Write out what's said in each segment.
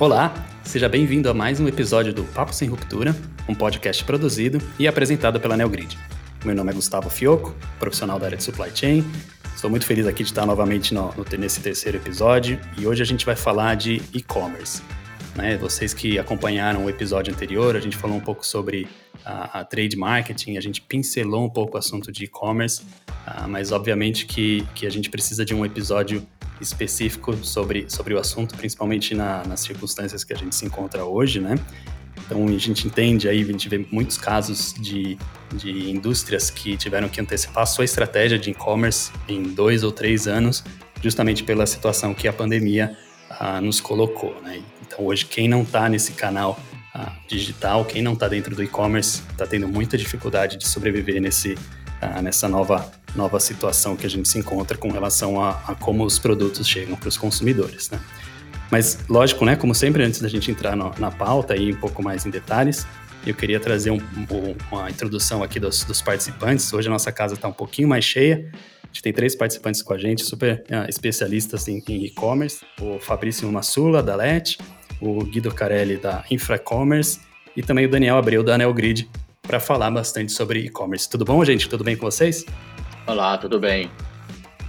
Olá, seja bem-vindo a mais um episódio do Papo Sem Ruptura, um podcast produzido e apresentado pela Neogrid. Meu nome é Gustavo Fioco, profissional da área de supply chain. Estou muito feliz aqui de estar novamente no, no, nesse terceiro episódio e hoje a gente vai falar de e-commerce. Né? Vocês que acompanharam o episódio anterior, a gente falou um pouco sobre a, a trade marketing, a gente pincelou um pouco o assunto de e-commerce, uh, mas obviamente que, que a gente precisa de um episódio específico sobre, sobre o assunto, principalmente na, nas circunstâncias que a gente se encontra hoje, né? Então a gente entende aí, a gente vê muitos casos de, de indústrias que tiveram que antecipar sua estratégia de e-commerce em dois ou três anos, justamente pela situação que a pandemia ah, nos colocou, né? Então hoje quem não está nesse canal ah, digital, quem não está dentro do e-commerce, está tendo muita dificuldade de sobreviver nesse, ah, nessa nova nova situação que a gente se encontra com relação a, a como os produtos chegam para os consumidores, né? Mas, lógico, né, como sempre, antes da gente entrar no, na pauta e um pouco mais em detalhes, eu queria trazer um, um, uma introdução aqui dos, dos, participantes. Hoje a nossa casa está um pouquinho mais cheia. A gente tem três participantes com a gente, super uh, especialistas em e-commerce. O Fabrício Massula, da LET, o Guido Carelli, da Infracommerce, e também o Daniel Abreu, da Neogrid, para falar bastante sobre e-commerce. Tudo bom, gente? Tudo bem com vocês? Olá, tudo bem?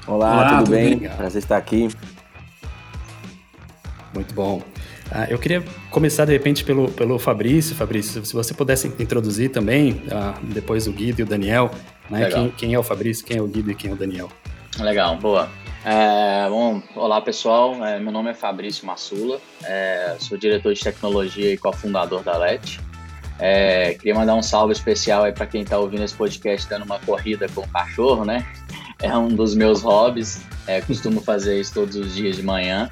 Olá, Olá tudo, tudo, bem? bem? Prazer estar aqui. Muito bom. Uh, eu queria começar de repente pelo, pelo Fabrício. Fabrício, se você pudesse introduzir também, uh, depois o Guido e o Daniel, né? Quem, quem, é o Fabrício, quem é o Guido e quem é o Daniel. Legal, boa. É, bom, olá pessoal, é, meu nome é Fabrício Massula, é, sou diretor de tecnologia e cofundador da LET. É, queria mandar um salve especial aí para quem está ouvindo esse podcast dando uma corrida com o cachorro, né? É um dos meus hobbies, é, costumo fazer isso todos os dias de manhã.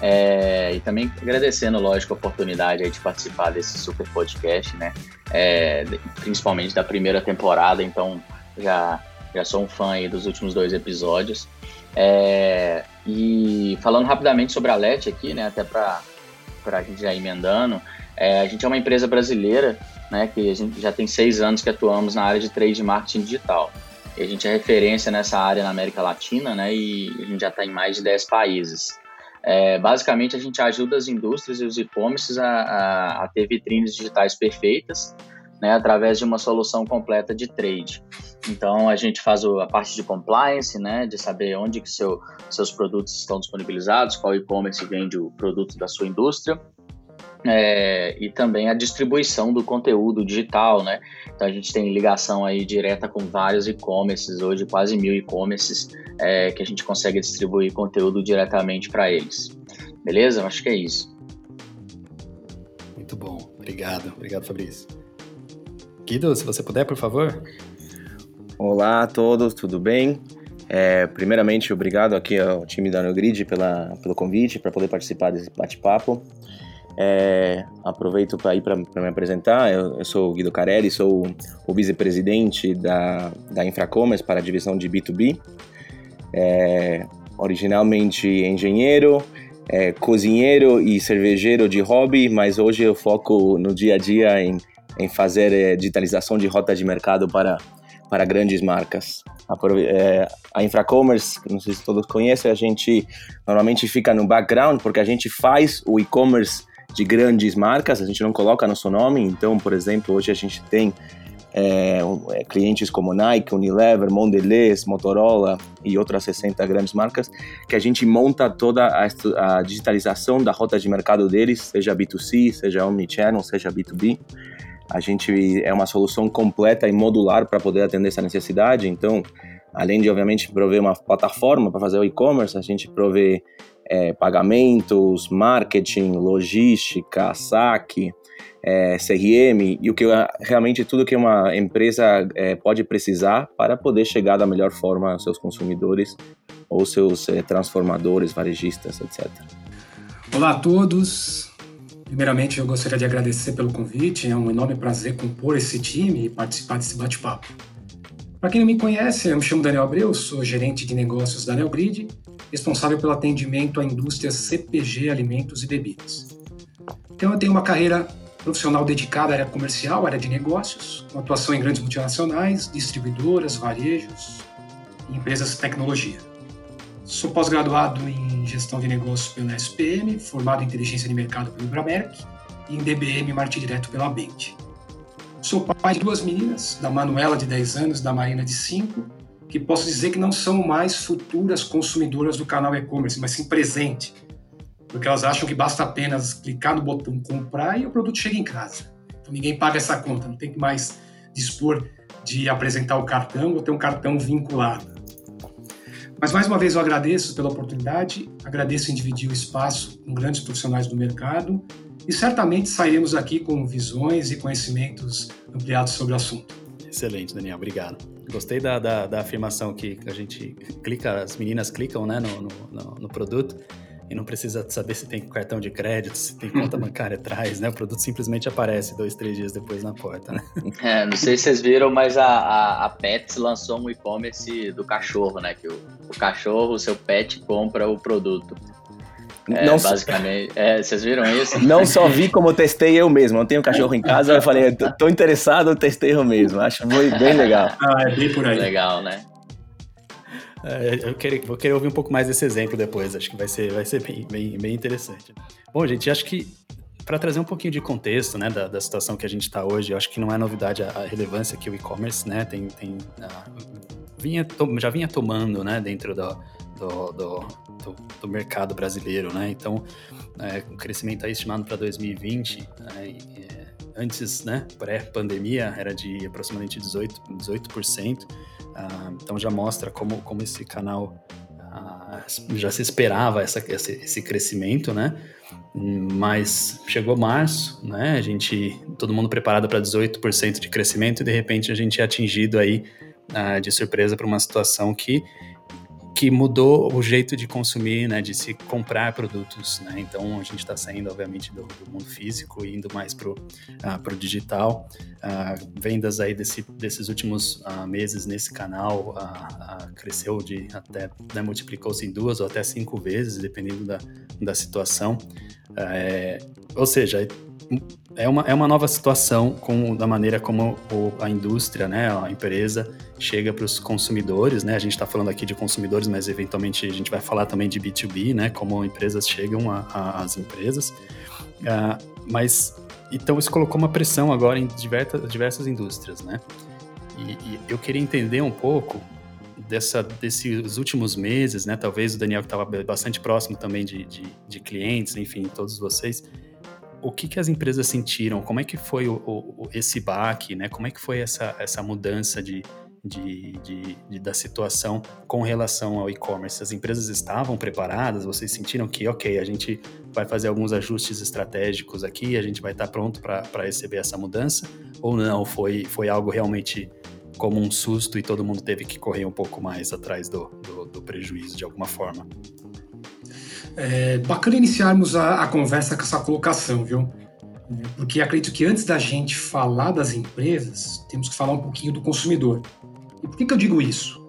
É, e também agradecendo, lógico, a oportunidade de participar desse super podcast, né? É, principalmente da primeira temporada, então já, já sou um fã dos últimos dois episódios. É, e falando rapidamente sobre a LET aqui, né? Até para a gente já emendando, é, a gente é uma empresa brasileira, né, que a gente já tem seis anos que atuamos na área de trade marketing digital. E a gente é referência nessa área na América Latina, né, e a gente já está em mais de 10 países. É, basicamente, a gente ajuda as indústrias e os e-commerces a, a, a, ter vitrines digitais perfeitas, né, através de uma solução completa de trade. Então, a gente faz a parte de compliance, né, de saber onde que seu, seus produtos estão disponibilizados, qual e-commerce vende o produto da sua indústria, é, e também a distribuição do conteúdo digital, né? Então a gente tem ligação aí direta com vários e-commerces, hoje quase mil e-commerces é, que a gente consegue distribuir conteúdo diretamente para eles. Beleza? Acho que é isso. Muito bom, obrigado, obrigado Fabrício. Guido, se você puder, por favor. Olá a todos, tudo bem? É, primeiramente, obrigado aqui ao time da Neogrid pela, pelo convite para poder participar desse bate-papo. É, aproveito para ir para me apresentar. Eu, eu, sou o Guido Carelli, sou o, vice-presidente da, da Infracommerce para a divisão de B2B. É, originalmente engenheiro, é, cozinheiro e cervejeiro de hobby, mas hoje eu foco no dia a dia em, em fazer é, digitalização de rota de mercado para, para grandes marcas. A, é, a Infracommerce, não sei se todos conhecem, a gente normalmente fica no background porque a gente faz o e-commerce de grandes marcas, a gente não coloca nosso nome, então, por exemplo, hoje a gente tem é clientes como Nike, Unilever, Mondelez, Motorola e outras 60 grandes marcas, que a gente monta toda a, a digitalização da rota de mercado deles, seja B2C, seja Omnichannel, seja B2B. A gente é uma solução completa e modular para poder atender essa necessidade, então, além de, obviamente, prover uma plataforma para fazer o e-commerce, a gente provê é, pagamentos, marketing, logística, saque, é, CRM e o que realmente tudo que uma empresa é, pode precisar para poder chegar da melhor forma aos seus consumidores ou seus é, transformadores, varejistas, etc. Olá a todos. Primeiramente, eu gostaria de agradecer pelo convite. É um enorme prazer compor esse time e participar desse bate-papo. Para quem não me conhece, eu me chamo Daniel Abreu, sou gerente de negócios da Neogrid responsável pelo atendimento à indústria CPG, alimentos e bebidas. Então, eu tenho uma carreira profissional dedicada à área comercial, área de negócios, com atuação em grandes multinacionais, distribuidoras, varejos e empresas de tecnologia. Sou pós-graduado em gestão de negócios pela SPM, formado em inteligência de mercado pelo Bramerc e em DBM Martin Direto pela Bent. Sou pai de duas meninas, da Manuela de 10 anos, da Marina de 5, que posso dizer que não são mais futuras consumidoras do canal e-commerce, mas sim presente, porque elas acham que basta apenas clicar no botão comprar e o produto chega em casa. Então ninguém paga essa conta, não tem que mais dispor de apresentar o cartão ou ter um cartão vinculado. Mas mais uma vez eu agradeço pela oportunidade, agradeço em dividir o espaço com grandes profissionais do mercado e certamente sairemos aqui com visões e conhecimentos ampliados sobre o assunto. Excelente, Daniel, obrigado. Gostei da, da, da afirmação que a gente clica, as meninas clicam né, no, no, no produto e não precisa saber se tem cartão de crédito, se tem conta bancária atrás, né? O produto simplesmente aparece dois, três dias depois na porta, né? É, não sei se vocês viram, mas a, a, a Pets lançou um e-commerce do cachorro, né? Que o, o cachorro, o seu pet, compra o produto. É, não basicamente. É, vocês viram isso? Não só vi como testei eu mesmo. Eu tenho um cachorro em casa, eu falei, tô interessado, eu testei eu mesmo. Acho bem legal. Ah, é bem por aí. Legal, né? É, eu quero, vou querer ouvir um pouco mais desse exemplo depois, acho que vai ser, vai ser bem, bem, bem interessante. Bom, gente, acho que para trazer um pouquinho de contexto né, da, da situação que a gente está hoje, acho que não é novidade a, a relevância que o e-commerce né, tem, tem a, vinha, já vinha tomando né, dentro do, do, do, do, do mercado brasileiro. Né? Então, é, o crescimento aí estimado para 2020, é, antes, né, pré-pandemia, era de aproximadamente 18%. 18% ah, então já mostra como, como esse canal ah, já se esperava essa, esse, esse crescimento, né? Mas chegou março, né? A gente, todo mundo preparado para 18% de crescimento e de repente a gente é atingido aí uh, de surpresa para uma situação que que mudou o jeito de consumir, né, de se comprar produtos, né? Então a gente está saindo, obviamente, do, do, mundo físico e indo mais pro uh, pro digital. Uh, vendas aí desse, desses últimos uh, meses nesse canal cresceu de até né, multiplicou-se em duas ou até cinco vezes, dependendo da, da situação. É, ou seja, é uma, é uma nova situação com, da maneira como o, a indústria, né, a empresa chega para os consumidores, né? A gente está falando aqui de consumidores, mas eventualmente a gente vai falar também de B2B, né? Como empresas chegam às empresas. Uh, mas então isso colocou uma pressão agora em diversas, diversas indústrias, né? E, e eu queria entender um pouco dessa, desses últimos meses, né? Talvez o Daniel que estava bastante próximo também de, de, de clientes, enfim, todos vocês o que, que as empresas sentiram? Como é que foi o, o, esse baque, né? Como é que foi essa, essa mudança de, de, de, de da situação com relação ao e-commerce? As empresas estavam preparadas? Vocês sentiram que, ok, a gente vai fazer alguns ajustes estratégicos aqui, a gente vai estar pronto para receber essa mudança? Ou não? Foi, foi algo realmente como um susto e todo mundo teve que correr um pouco mais atrás do, do, do prejuízo de alguma forma? É bacana iniciarmos a, a conversa com essa colocação, viu? É, porque acredito que antes da gente falar das empresas, temos que falar um pouquinho do consumidor. E por que, que eu digo isso?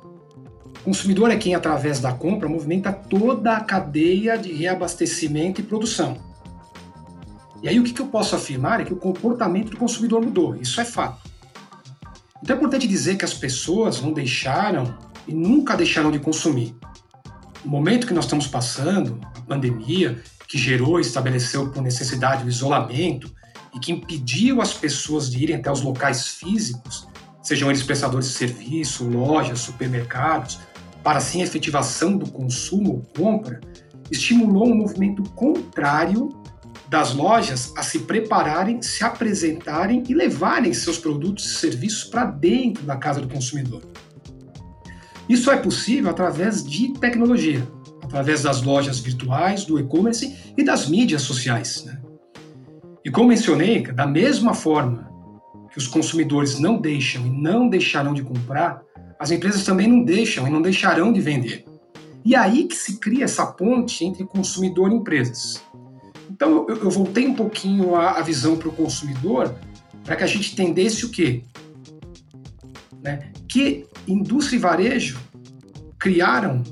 O consumidor é quem, através da compra, movimenta toda a cadeia de reabastecimento e produção. E aí o que, que eu posso afirmar é que o comportamento do consumidor mudou, isso é fato. Então é importante dizer que as pessoas não deixaram e nunca deixaram de consumir. O momento que nós estamos passando, a pandemia, que gerou e estabeleceu por necessidade o isolamento e que impediu as pessoas de irem até os locais físicos, sejam eles prestadores de serviço, lojas, supermercados, para assim a efetivação do consumo ou compra, estimulou um movimento contrário das lojas a se prepararem, se apresentarem e levarem seus produtos e serviços para dentro da casa do consumidor. Isso é possível através de tecnologia, através das lojas virtuais, do e-commerce e das mídias sociais. Né? E como mencionei, da mesma forma que os consumidores não deixam e não deixarão de comprar, as empresas também não deixam e não deixarão de vender. E aí que se cria essa ponte entre consumidor e empresas. Então eu, eu voltei um pouquinho a, a visão para o consumidor para que a gente entendesse o quê? Né? Que indústria e varejo criaram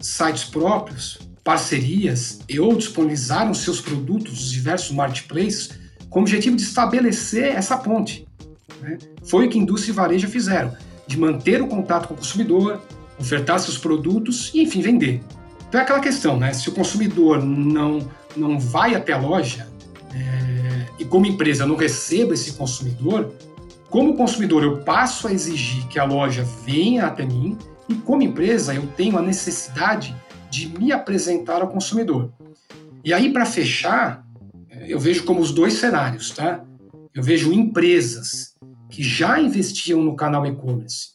sites próprios, parcerias e ou disponibilizaram seus produtos nos diversos marketplaces com o objetivo de estabelecer essa ponte. Né? Foi o que indústria e varejo fizeram, de manter o contato com o consumidor, ofertar seus produtos e, enfim, vender. Então é aquela questão, né? Se o consumidor não, não vai até a loja é, e como empresa não receba esse consumidor, como consumidor eu passo a exigir que a loja venha até mim e como empresa eu tenho a necessidade de me apresentar ao consumidor. E aí para fechar, eu vejo como os dois cenários, tá? Eu vejo empresas que já investiam no canal e-commerce,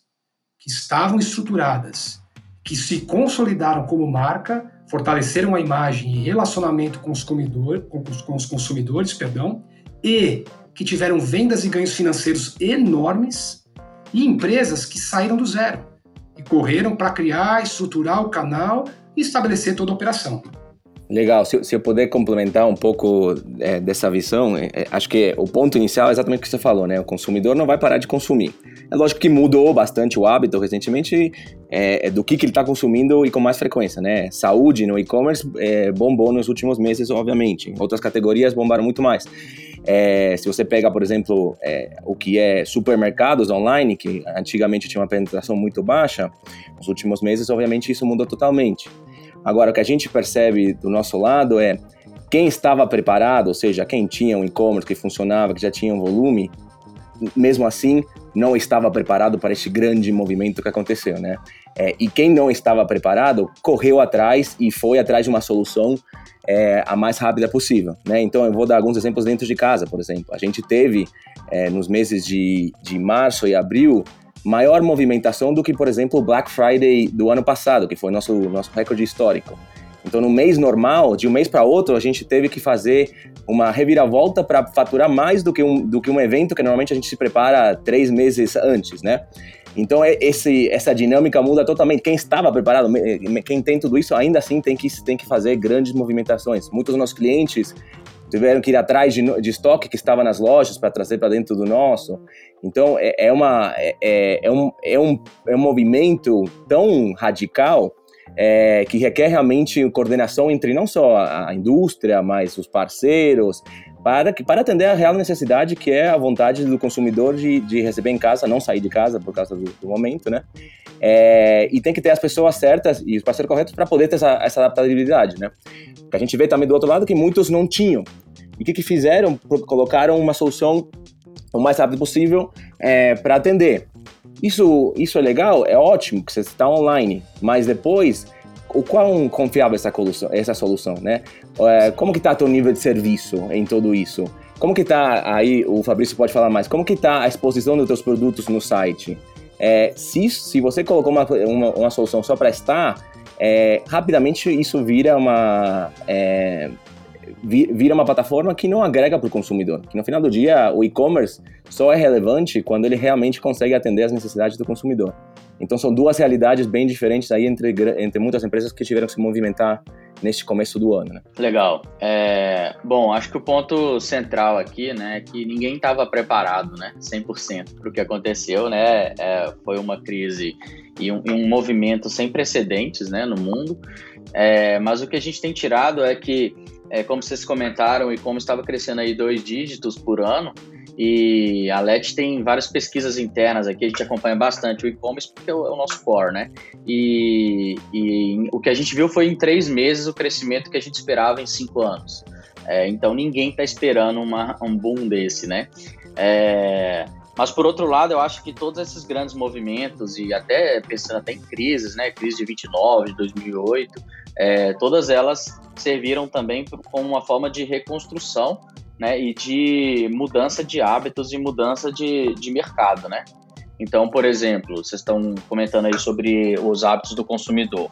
que estavam estruturadas, que se consolidaram como marca, fortaleceram a imagem e relacionamento com os, com com os consumidores, perdão, e que tiveram vendas e ganhos financeiros enormes, e empresas que saíram do zero e correram para criar, estruturar o canal e estabelecer toda a operação. Legal, se, se eu puder complementar um pouco é, dessa visão, é, é, acho que o ponto inicial é exatamente o que você falou, né? O consumidor não vai parar de consumir. É lógico que mudou bastante o hábito recentemente é, é do que, que ele está consumindo e com mais frequência, né? Saúde no e-commerce é, bombou nos últimos meses, obviamente. Outras categorias bombaram muito mais. se você pega, por exemplo, o que é supermercados online, que antigamente tinha uma penetração muito baixa, nos últimos meses, obviamente, isso mudou totalmente. Agora, o que a gente percebe do nosso lado é quem estava preparado, ou seja, quem tinha um e-commerce que funcionava, que já tinha um volume, mesmo assim não estava preparado para este grande movimento que aconteceu, né? É, e quem não estava preparado correu atrás e foi atrás de uma solução é, a mais rápida possível, né? Então eu vou dar alguns exemplos dentro de casa, por exemplo. A gente teve é, nos meses de, de março e abril maior movimentação do que, por exemplo, o Black Friday do ano passado, que foi nosso, nosso recorde histórico. Então, no mês normal, de um mês para outro, a gente teve que fazer uma reviravolta para faturar mais do que, um, do que um evento que normalmente a gente se prepara três meses antes, né? Então, é, esse, essa dinâmica muda totalmente. Quem estava preparado, quem tem tudo isso, ainda assim tem que, tem que fazer grandes movimentações. Muitos dos nossos clientes tiveram que ir atrás de, de estoque que estava nas lojas para trazer para dentro do nosso. Então é, é uma, é, é, é, um, é, um, é um movimento tão radical é, que requer realmente coordenação entre não só a indústria, mas os parceiros, para, para atender a real necessidade que é a vontade do consumidor de, de receber em casa, não sair de casa por causa do, do momento, né? É, e tem que ter as pessoas certas e os parceiros corretos para poder ter essa, essa adaptabilidade, né? a gente vê também do outro lado que muitos não tinham. E o que, que fizeram? Colocaram uma solução o mais rápido possível é, para atender. Isso, isso é legal, é ótimo que você está online, mas depois, o quão confiável é essa solução, essa solução né? É, como que está teu nível de serviço em tudo isso? Como que está, aí o Fabrício pode falar mais, como que está a exposição dos teus produtos no site? É, se, se você colocou uma, uma, uma solução só para estar, é, rapidamente isso vira uma é, vira uma plataforma que não agrega para o consumidor. Que no final do dia o e-commerce só é relevante quando ele realmente consegue atender as necessidades do consumidor. Então são duas realidades bem diferentes aí entre, entre muitas empresas que tiveram que se movimentar neste começo do ano. Né? Legal. É, bom, acho que o ponto central aqui, né, é que ninguém estava preparado, né, 100% para o que aconteceu, né, é, foi uma crise e um, um, movimento sem precedentes, né, no mundo. É, mas o que a gente tem tirado é que, é, como vocês comentaram e como estava crescendo aí dois dígitos por ano, e a LET tem várias pesquisas internas aqui, a gente acompanha bastante o e-commerce porque é o, é nosso core, né? E, e, o que a gente viu foi em três meses o crescimento que a gente esperava em cinco anos. É, então ninguém está esperando uma, um boom desse, né? É, mas por outro lado, eu acho que todos esses grandes movimentos e até pensando até em crises, né? Crise de 29, de 2008, é, todas elas serviram também como uma forma de reconstrução né, e de mudança de hábitos e mudança de, de mercado, né? Então, por exemplo, vocês estão comentando aí sobre os hábitos do consumidor.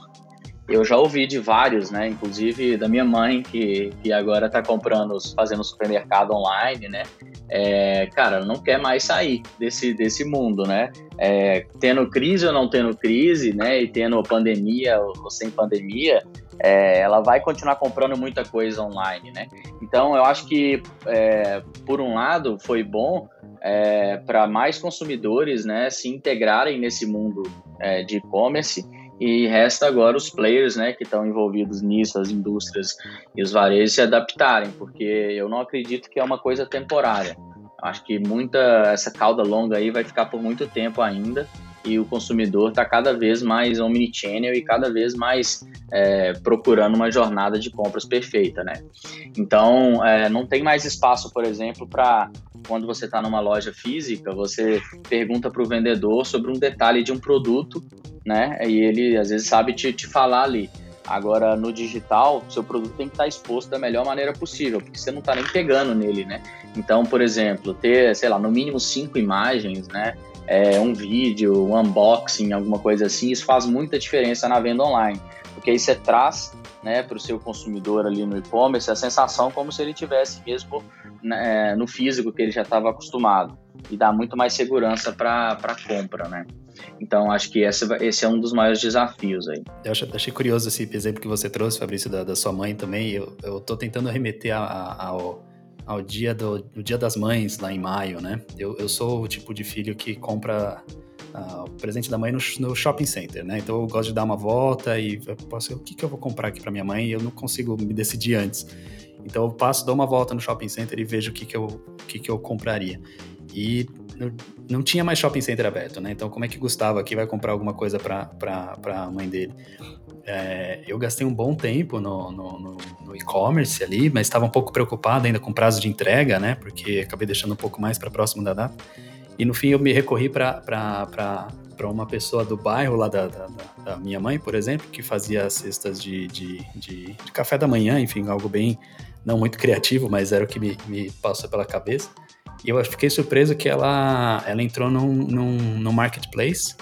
Eu já ouvi de vários, né? Inclusive da minha mãe, que, que agora está comprando, fazendo supermercado online, né? É, cara, não quer mais sair desse, desse mundo, né? É, tendo crise ou não tendo crise, né? E tendo pandemia ou sem pandemia, é, ela vai continuar comprando muita coisa online, né? Então, eu acho que, é, por um lado, foi bom é, para mais consumidores né, se integrarem nesse mundo é, de e-commerce e resta agora os players né, que estão envolvidos nisso, as indústrias e os varejos se adaptarem, porque eu não acredito que é uma coisa temporária. Acho que muita essa cauda longa aí vai ficar por muito tempo ainda e o consumidor está cada vez mais omnichannel e cada vez mais é, procurando uma jornada de compras perfeita, né? Então, é, não tem mais espaço, por exemplo, para quando você está numa loja física, você pergunta para o vendedor sobre um detalhe de um produto, né? E ele às vezes sabe te, te falar ali. Agora, no digital, seu produto tem que estar exposto da melhor maneira possível, porque você não está nem pegando nele, né? Então, por exemplo, ter, sei lá, no mínimo cinco imagens, né? É, um vídeo, um unboxing, alguma coisa assim, isso faz muita diferença na venda online, porque aí você traz né, para o seu consumidor ali no e-commerce a sensação como se ele tivesse mesmo né, no físico que ele já estava acostumado e dá muito mais segurança para a compra, né? Então, acho que esse, esse é um dos maiores desafios aí. Eu achei curioso esse exemplo que você trouxe, Fabrício, da, da sua mãe também. Eu, tô tentando remeter a, a, ao, ao dia do, do, Dia das Mães, lá em maio, né? Eu, eu sou o tipo de filho que compra uh, o presente da mãe no, no, shopping center, né? Então eu gosto de dar uma volta e posso, o que, que eu vou comprar aqui para minha mãe e eu não consigo me decidir antes. Então eu passo, dou uma volta no shopping center e vejo o que, que, eu, o que, que eu compraria. E não, não, tinha mais shopping center aberto, né? Então, como é que Gustavo aqui vai comprar alguma coisa para a mãe dele? É, eu gastei um bom tempo no, no, no, no e-commerce ali, mas estava um pouco preocupado ainda com prazo de entrega, né? Porque acabei deixando um pouco mais para próximo da data. E no fim eu me recorri para uma pessoa do bairro lá da, da, da, minha mãe, por exemplo, que fazia cestas de, de, de, de, café da manhã, enfim, algo bem, não muito criativo, mas era o que me, me passou pela cabeça. E eu fiquei surpreso que ela, ela entrou num, num, num marketplace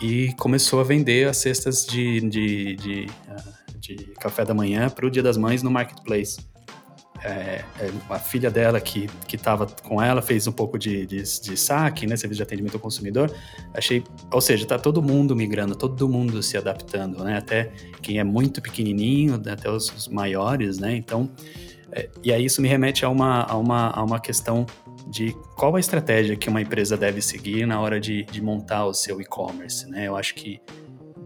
e começou a vender as cestas de, de, de, ah, de café da manhã para o Dia das Mães no marketplace. É, é, a filha dela que estava com ela fez um pouco de, de, de, saque, né, serviço de atendimento ao consumidor. Achei, ou seja, está todo mundo migrando, todo mundo se adaptando, né, até quem é muito pequenininho, até os, os maiores, né. Então, é, e aí isso me remete a uma, a uma, a uma questão de qual a estratégia que uma empresa deve seguir na hora de, de montar o seu e-commerce, né? Eu acho que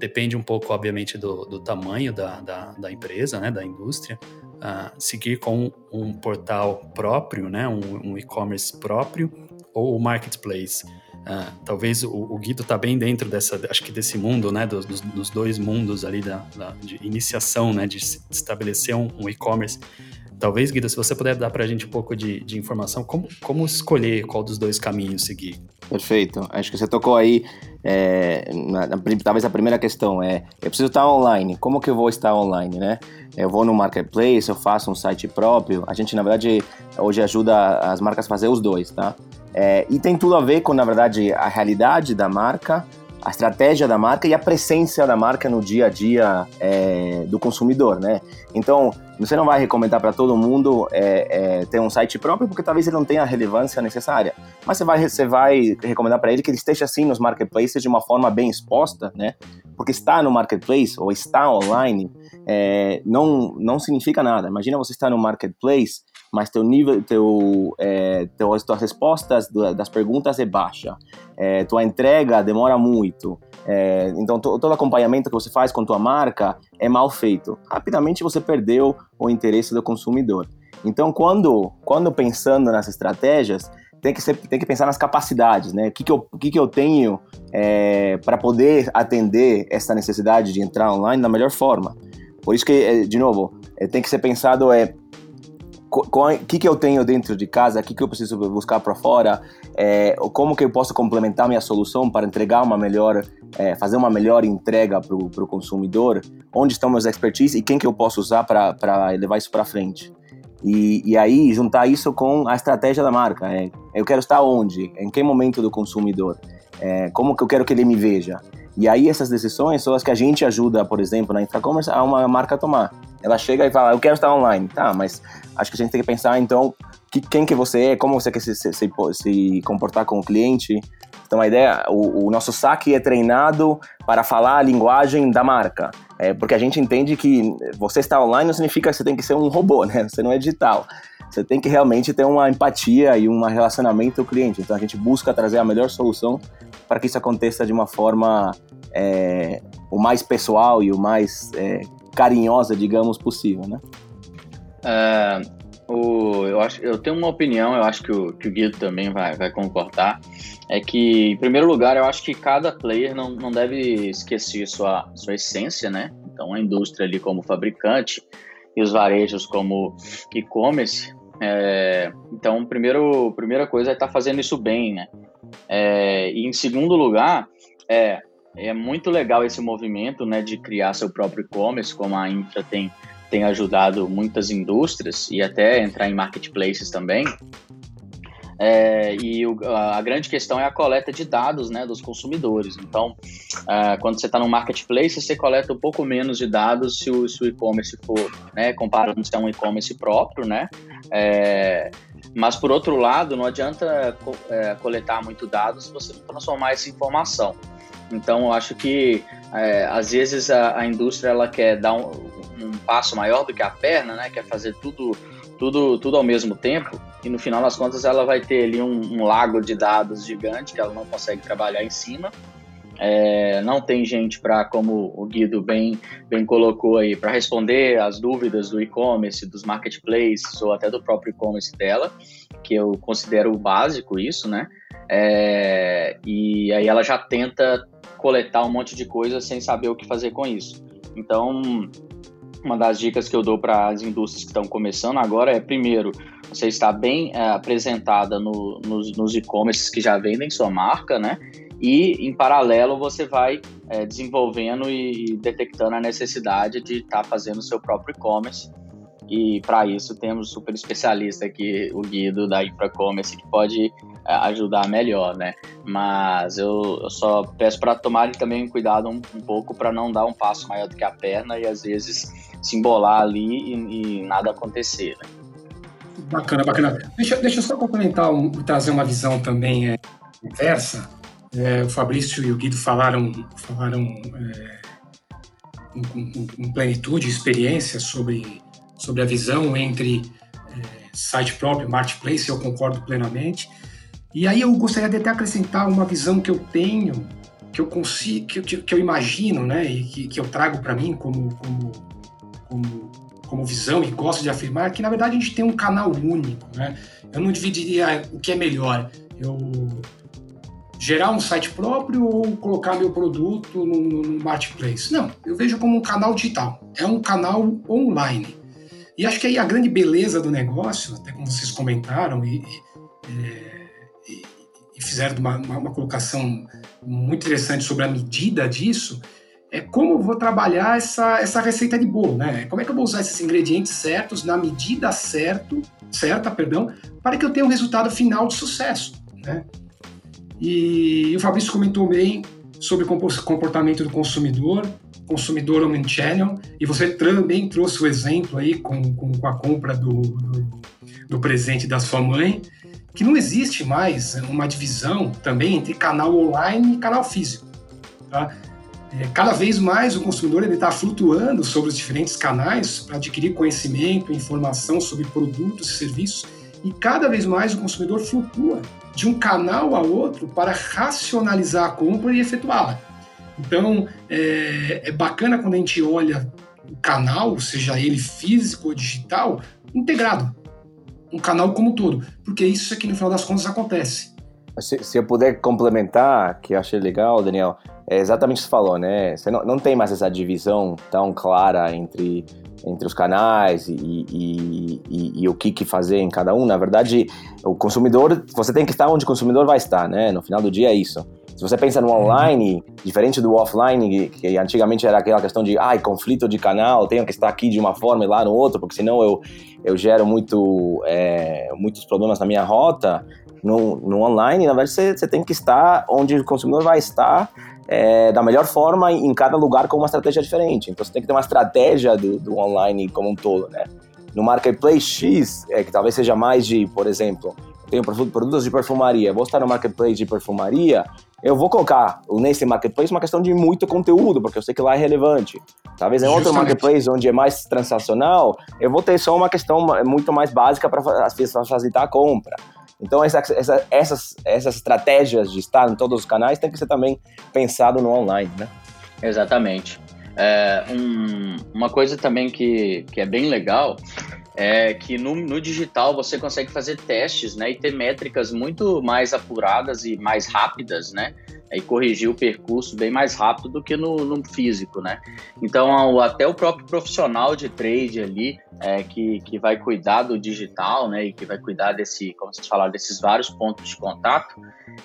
depende um pouco, obviamente, do, do tamanho da, da, da, empresa, né, da indústria, uh, seguir com um portal próprio, né, um, um e-commerce próprio ou o marketplace. Uh, talvez o, o Guido está bem dentro dessa, acho que desse mundo, né, dos, dos dois mundos ali da, da de iniciação, né, de estabelecer um, um e-commerce Talvez, Guido, se você puder dar para a gente um pouco de, de informação, como, como escolher qual dos dois caminhos seguir? Perfeito. Acho que você tocou aí, é, na, na, talvez a primeira questão é, eu preciso estar online, como que eu vou estar online, né? Eu vou no marketplace, eu faço um site próprio, a gente, na verdade, hoje ajuda as marcas a fazer os dois, tá? É, e tem tudo a ver com, na verdade, a realidade da marca, a estratégia da marca e a presença da marca no dia a dia é, do consumidor, né? Então, você não vai recomendar para todo mundo é, é, ter um site próprio porque talvez ele não tenha a relevância necessária, mas você vai, você vai recomendar para ele que ele esteja assim nos marketplaces de uma forma bem exposta, né? Porque estar no marketplace ou estar online é, não, não significa nada. Imagina você estar no marketplace mas teu nível, teu, é, teu, as tuas respostas das perguntas é baixa, é, tua entrega demora muito, é, então todo acompanhamento que você faz com tua marca é mal feito. Rapidamente você perdeu o interesse do consumidor. Então quando, quando pensando nas estratégias, tem que, ser, tem que pensar nas capacidades, né? O que, que, eu, o que, que eu tenho é, para poder atender essa necessidade de entrar online da melhor forma. Por isso que, é, de novo, é, tem que ser pensado é o que, que eu tenho dentro de casa, o que, que eu preciso buscar para fora, é, como que eu posso complementar minha solução para entregar uma melhor, é, fazer uma melhor entrega para o consumidor, onde estão meus expertise e quem que eu posso usar para levar isso para frente. E, e, aí juntar isso com a estratégia da marca. É, eu quero estar onde? Em que momento do consumidor? É, como que eu quero que ele me veja? E aí essas decisões são as que a gente ajuda, por exemplo, na Infracommerce, a uma marca tomar. Ela chega e fala, eu quero estar online. Tá, mas acho que a gente tem que pensar, então, que, quem que você é, como você quer se, se, se comportar com o cliente. Então, a ideia, o, o, nosso saque é treinado para falar a linguagem da marca. É, porque a gente entende que você estar online não significa que você tem que ser um robô, né? Você não é digital. Você tem que realmente ter uma empatia e um relacionamento com o cliente. Então, a gente busca trazer a melhor solução para que isso aconteça de uma forma é, o mais pessoal e o mais é, carinhosa, digamos, possível, né? É, O, eu, acho, eu tenho uma opinião, eu acho que o, que o Guido também vai, vai concordar, é que, em primeiro lugar, eu acho que cada player não, não deve esquecer sua, sua essência, né? Então, a indústria ali como fabricante e os varejos como e-commerce. É, então, primeiro, primeira coisa é estar tá fazendo isso bem, né? É, e, em segundo lugar, é, é muito legal esse movimento, né, de criar seu próprio e-commerce, como a Infra tem tem ajudado muitas indústrias e até entrar em marketplaces também. É, e o, a grande questão é a coleta de dados né, dos consumidores. Então, uh, quando você está no marketplace, você coleta um pouco menos de dados se o, o e-commerce for, né, comparando se é um e-commerce próprio, né? É, mas, por outro lado, não adianta co é, coletar muito dados se você não transformar essa informação. Então, eu acho que, é, às vezes, a, a, indústria ela quer dar um, um passo maior do que a perna, né? Quer fazer tudo, tudo, tudo ao mesmo tempo. E no final das contas ela vai ter ali um, um lago de dados gigante que ela não consegue trabalhar em cima. É, não tem gente para, como o Guido bem, bem colocou aí, para responder as dúvidas do e-commerce, dos marketplaces ou até do próprio e-commerce dela, que eu considero básico isso, né? É, e aí ela já tenta coletar um monte de coisa sem saber o que fazer com isso. Então, uma das dicas que eu dou para as indústrias que estão começando agora é, primeiro, você está bem é, apresentada no, nos, nos e-commerces que já vendem sua marca, né? E, em paralelo, você vai é, desenvolvendo e detectando a necessidade de estar tá fazendo seu próprio e-commerce. E, para isso, temos um super especialista aqui, o Guido, da InfraCommerce, que pode é, ajudar melhor, né? Mas eu, eu só peço para tomarem também cuidado um, um pouco para não dar um passo maior do que a perna e, às vezes, se embolar ali e, e nada acontecer. Né? Bacana, bacana. Deixa, deixa eu só complementar, um, trazer uma visão também é, inversa. É, o Fabrício e o Guido falaram, falaram é, com, com, plenitude e experiência sobre, sobre a visão entre é, site próprio, marketplace, eu concordo plenamente. E aí eu gostaria de até acrescentar uma visão que eu tenho, que eu consigo, que, que, que eu imagino, né, e que, que eu trago para mim como, como como, como visão e gosto de afirmar que, na verdade, a gente tem um canal único. Né? Eu não dividiria o que é melhor. Eu gerar um site próprio ou colocar meu produto no, no marketplace. Não, eu vejo como um canal digital. É um canal online. E acho que aí a grande beleza do negócio, até como vocês comentaram e, e, e fizeram uma, uma, colocação muito interessante sobre a medida disso, é como eu vou trabalhar essa, essa receita de bolo, né? Como é que eu vou usar esses ingredientes certos na medida certo, certa, perdão, para que eu tenha um resultado final de sucesso, né? E o Fabrício comentou bem sobre o comportamento do consumidor, consumidor omnichannel, e você também trouxe o exemplo aí com, com, com a compra do, do, do presente da sua mãe, que não existe mais uma divisão também entre canal online e canal físico. Tá? É, cada vez mais o consumidor está flutuando sobre os diferentes canais para adquirir conhecimento, informação sobre produtos e serviços, e cada vez mais o consumidor flutua de um canal a outro para racionalizar a compra e efetuá-la. Então, é, é bacana quando a gente olha o canal, seja ele físico ou digital, integrado. Um canal como um todo. Porque isso aqui, no final das contas, acontece. Se, se eu puder complementar, que eu achei legal, Daniel, é exatamente o que você falou, né? Você não, não tem mais essa divisão tão clara entre, entre os canais e, e, e, e, o que, que fazer em cada um. Na verdade, o consumidor, você tem que estar onde o consumidor vai estar, né? No final do dia é isso. Se você pensa no online, diferente do offline, que, que antigamente era aquela questão de ai, conflito de canal, tenho que estar aqui de uma forma e lá no outro, porque senão eu, eu gero muito, é, muitos problemas na minha rota. No, no online, na verdade, você, você tem que estar onde o consumidor vai estar é, da melhor forma em cada lugar com uma estratégia diferente. Então você tem que ter uma estratégia do, do online como um todo, né? No Marketplace X, é, que talvez seja mais de, por exemplo, tenho produtos de perfumaria, vou estar no Marketplace de perfumaria, eu vou colocar nesse Marketplace uma questão de muito conteúdo, porque eu sei que lá é relevante. Talvez em outro Marketplace onde é mais transacional, eu vou ter só uma questão muito mais básica para as pessoas facilitar a compra. Então, essa, essa, essas, essas estratégias de estar em todos os canais tem que ser também pensado no online, né? Exatamente. É, um, uma coisa também que, que é bem legal é que no, no, digital você consegue fazer testes né, e ter métricas muito mais apuradas e mais rápidas, né? E corrigir o percurso bem mais rápido do que no, no físico, né? Então, até o próprio profissional de trade ali, é, que, que vai cuidar do digital, né, e que vai cuidar desse, como vocês falaram, desses vários pontos de contato,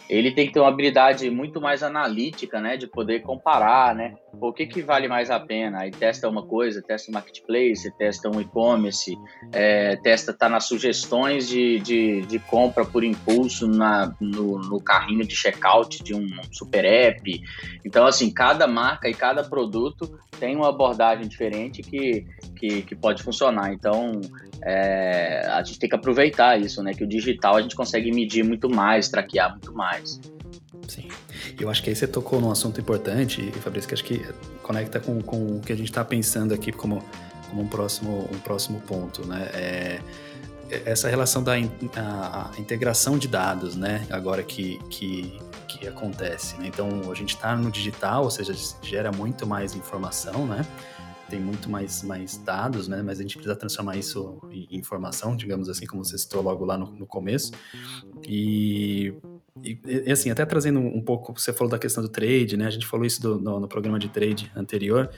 ele tem que ter uma habilidade muito mais analítica, né, de poder comparar, né, o que que vale mais a pena, aí testa uma coisa, testa um marketplace, testa um e-commerce, é, testa, tá nas sugestões de, de, de compra por impulso na, no, no carrinho de checkout de um super app, então, assim, cada marca e cada produto tem uma abordagem diferente que, que, que pode funcionar. Então, é, a gente tem que aproveitar isso, né? Que o digital a gente consegue medir muito mais, traquear muito mais. Sim. Eu acho que aí você tocou num assunto importante, Fabrício, que acho que conecta com, com o que a gente está pensando aqui como, como um, próximo, um próximo ponto, né? É, é essa relação da a, a integração de dados, né? Agora que, que, que acontece. Né? Então, a gente está no digital, ou seja, gera muito mais informação, né? Tem muito mais, mais dados, né? Mas a gente precisa transformar isso em informação, digamos assim, como você citou logo lá no, no começo. E, e, assim, até trazendo um pouco, você falou da questão do trade, né? A gente falou isso do, no, no programa de trade anterior.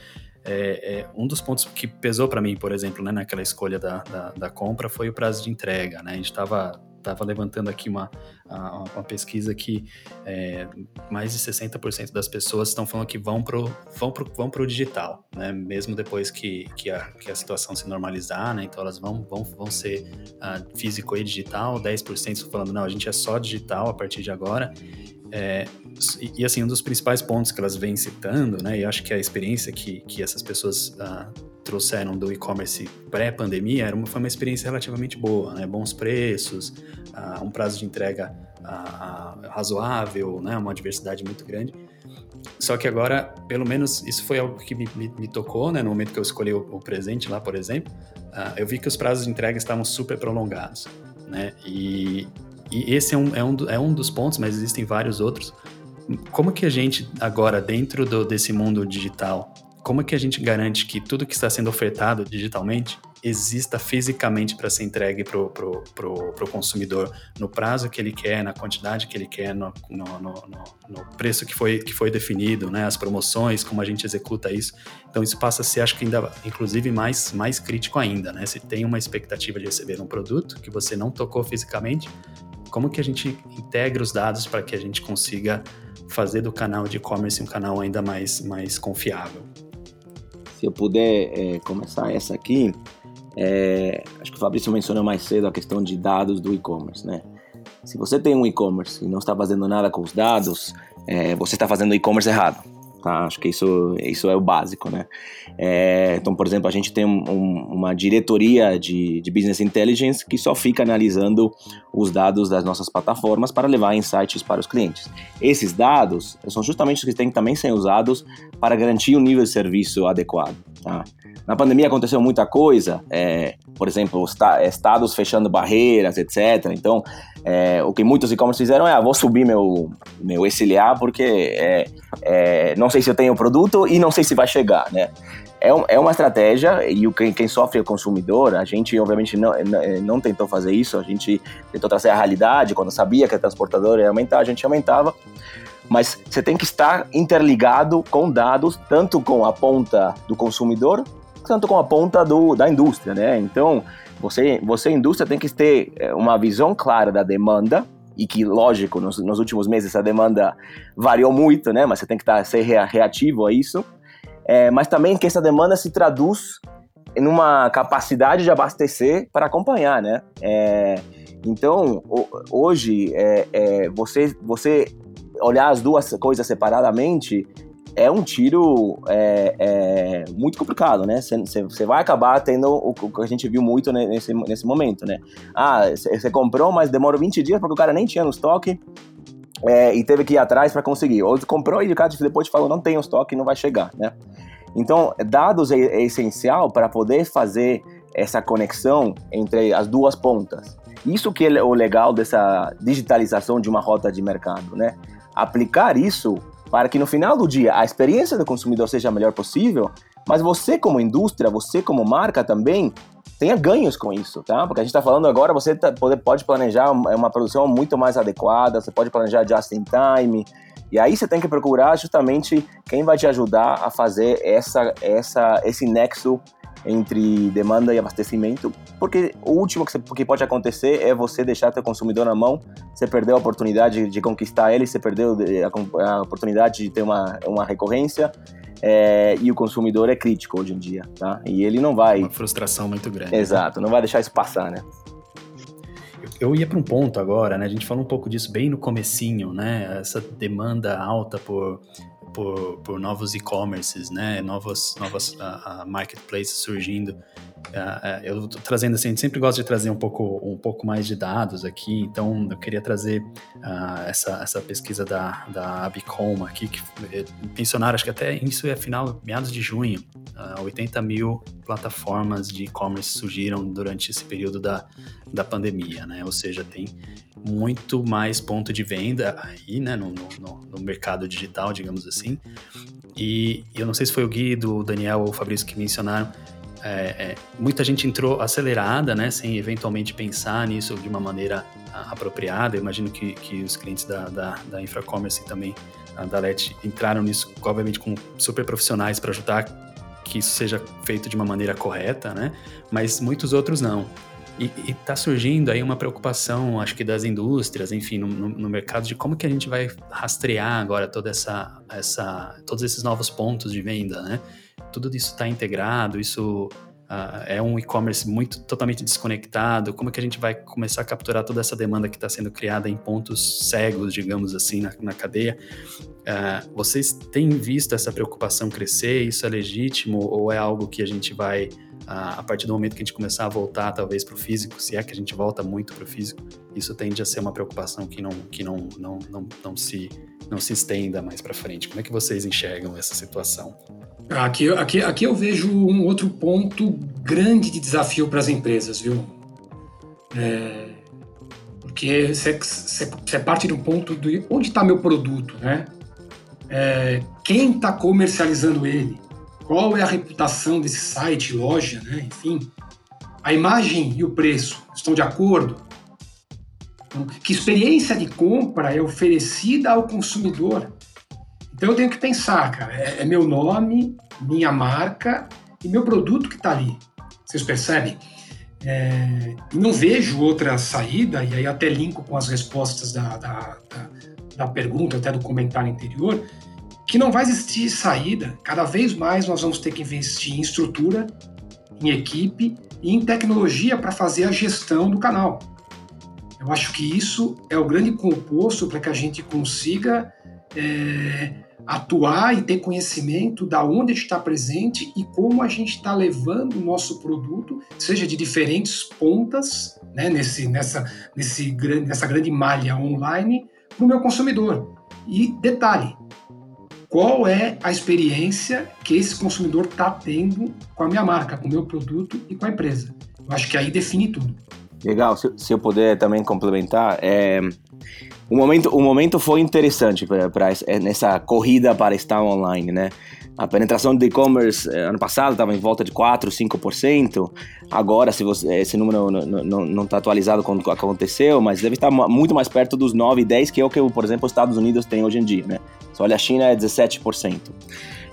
É, é, um dos pontos que pesou para mim, por exemplo, né, naquela escolha da, da, da, compra foi o prazo de entrega. Né? A gente estava estava levantando aqui uma, uma pesquisa que é, mais de 60% das pessoas estão falando que vão para vão pro, vão pro digital, né? mesmo depois que, que, a, que a situação se normalizar, né? então elas vão, vão, vão ser uh, físico e digital, 10% estão falando, não, a gente é só digital a partir de agora, é, e, assim, um dos principais pontos que elas vêm citando, né, e acho que a experiência que, que essas pessoas uh, trouxeram do e-commerce pré-pandemia era uma, foi uma experiência relativamente boa, né, bons preços, uh, um prazo de entrega uh, razoável, né, uma diversidade muito grande. Só que agora, pelo menos, isso foi algo que me, me, me tocou, né, no momento que eu escolhi o, o presente lá, por exemplo, eu vi que os prazos de entrega estavam super prolongados, né, e, e esse é um, é, um, é um dos pontos, mas existem vários outros. Como que a gente, agora, dentro do, desse mundo digital, como que a gente garante que tudo que está sendo ofertado digitalmente exista fisicamente para ser entregue para o pro, pro, pro consumidor no prazo que ele quer, na quantidade que ele quer, no, no, no, no, preço que foi, que foi definido, né? as promoções, como a gente executa isso. Então isso passa a ser, acho que ainda, inclusive, mais, mais crítico ainda. Né? Se tem uma expectativa de receber um produto que você não tocou fisicamente, como que a gente integra os dados para que a gente consiga fazer do canal de e-commerce um canal ainda mais, mais confiável? Se eu puder é, começar essa aqui, é, acho que o Fabrício mencionou mais cedo a questão de dados do e-commerce, né? Se você tem um e-commerce e não está fazendo nada com os dados, é, você está fazendo e-commerce errado. Tá? Acho que isso, isso é o básico, né? É, então, por exemplo, a gente tem um, um, uma diretoria de, de Business Intelligence que só fica analisando os dados das nossas plataformas para levar insights para os clientes. Esses dados são justamente os que têm também ser usados para garantir um nível de serviço adequado. Tá? Na pandemia aconteceu muita coisa, é, por exemplo, estados fechando barreiras, etc. Então, é, o que muitos e-commerce fizeram é, ah, vou subir meu, meu SLA porque é, é, não sei se eu tenho o produto e não sei se vai chegar, né? É, é uma estratégia e o, quem, quem sofre é o consumidor. A gente, obviamente, não, não tentou fazer isso. A gente tentou trazer a realidade. Quando sabia que a transportadora ia aumentar, a gente aumentava mas você tem que estar interligado com dados, tanto com a ponta do consumidor, tanto com a ponta do, da indústria, né? Então, você, você, indústria, tem que ter é, uma visão clara da demanda, e que, lógico, nos, nos últimos meses essa demanda variou muito, né? Mas você tem que estar, ser reativo a isso. É, mas também que essa demanda se traduz em uma capacidade de abastecer para acompanhar, né? É, então, hoje, é, é, você, você olhar as duas coisas separadamente é um tiro é, é, muito complicado, né? Você vai acabar tendo o, que a gente viu muito nesse, nesse momento, né? Ah, você comprou, mas demorou 20 dias porque o cara nem tinha no estoque é, e teve que ir atrás para conseguir. Ou comprou e o cara depois falou, não tem o estoque não vai chegar, né? Então, dados é, é essencial para poder fazer essa conexão entre as duas pontas. Isso que é o legal dessa digitalização de uma rota de mercado, né? Aplicar isso para que no final do dia a experiência do consumidor seja a melhor possível, mas você como indústria, você como marca também tenha ganhos com isso, tá? Porque a gente está falando agora, você tá, pode planejar uma produção muito mais adequada, você pode planejar just in time, e aí você tem que procurar justamente quem vai te ajudar a fazer essa, essa, esse nexo entre demanda e abastecimento, porque o último que, você, que pode acontecer é você deixar teu consumidor na mão, você perdeu a oportunidade de conquistar ele, você perdeu a, a oportunidade de ter uma, uma recorrência, é, e o consumidor é crítico hoje em dia, tá? E ele não vai... Uma frustração muito grande. Né? Exato, não vai deixar isso passar, né? Eu ia para um ponto agora, né? A gente falou um pouco disso bem no comecinho, né? Essa demanda alta por por, por novos e-commerces, né? Novos, novas uh, uh, marketplaces surgindo. Uh, eu estou trazendo assim, a gente sempre gosta de trazer um pouco, um pouco mais de dados aqui, então eu queria trazer essa, essa pesquisa da, da Abicom aqui, que mencionaram, acho que até isso é final, meados de junho, 80 mil plataformas de e-commerce surgiram durante esse período da, da pandemia, né? Ou seja, tem muito mais ponto de venda aí, né, no, no, no mercado digital, digamos assim. E eu não sei se foi o Gui, do Daniel ou o Fabrício que mencionaram, é, é, muita gente entrou acelerada, né, sem eventualmente pensar nisso de uma maneira a, apropriada. Eu imagino que, que os clientes da, da, da Infracommerce também, da LET, entraram nisso, obviamente, com super profissionais para ajudar que isso seja feito de uma maneira correta, né? Mas muitos outros não. E está surgindo aí uma preocupação, acho que das indústrias, enfim, no, no, no, mercado de como que a gente vai rastrear agora toda essa, essa, todos esses novos pontos de venda, né? Tudo isso está integrado, isso uh, é um e-commerce muito totalmente desconectado. Como que a gente vai começar a capturar toda essa demanda que está sendo criada em pontos cegos, digamos assim, na, na cadeia? Uh, vocês têm visto essa preocupação crescer? Isso é legítimo ou é algo que a gente vai a, partir do momento que a gente começar a voltar talvez para o físico, se é que a gente volta muito para o físico, isso tende a ser uma preocupação que não, que não, não, não, não, se, não se estenda mais para frente. Como é que vocês enxergam essa situação? Aqui, aqui, aqui eu vejo um outro ponto grande de desafio para as empresas, viu? É, porque você parte do ponto de onde está meu produto, né? É, quem está comercializando ele? Qual é a reputação desse site, loja, né? enfim. A imagem e o preço estão de acordo? Então, que experiência de compra é oferecida ao consumidor? Então eu tenho que pensar, cara, é, é meu nome, minha marca e meu produto que está ali. Vocês percebem? É, não vejo outra saída, e aí até linko com as respostas da, da, da, da pergunta, até do comentário anterior, que não vai existir saída. Cada vez mais nós vamos ter que investir em estrutura, em equipe e em tecnologia para fazer a gestão do canal. Eu acho que isso é o grande composto para que a gente consiga é, atuar e ter conhecimento da onde a gente está presente e como a gente está levando o nosso produto, seja de diferentes pontas, né, nesse, nessa, nesse, nessa grande malha online, para o meu consumidor. E detalhe, qual é a experiência que esse consumidor está tendo com a minha marca, com o meu produto e com a empresa. Eu acho que aí define tudo. Legal, se, se eu puder também complementar, é, o momento, o momento foi interessante para é, nessa corrida para estar online, né? A penetração de e-commerce eh, ano passado estava em volta de 4, 5%. Agora, se você, esse número não está atualizado com o que aconteceu, mas deve estar muito mais perto dos 9, 10, que é o que, por exemplo, os Estados Unidos têm hoje em dia, né? Se olha a China é 17%.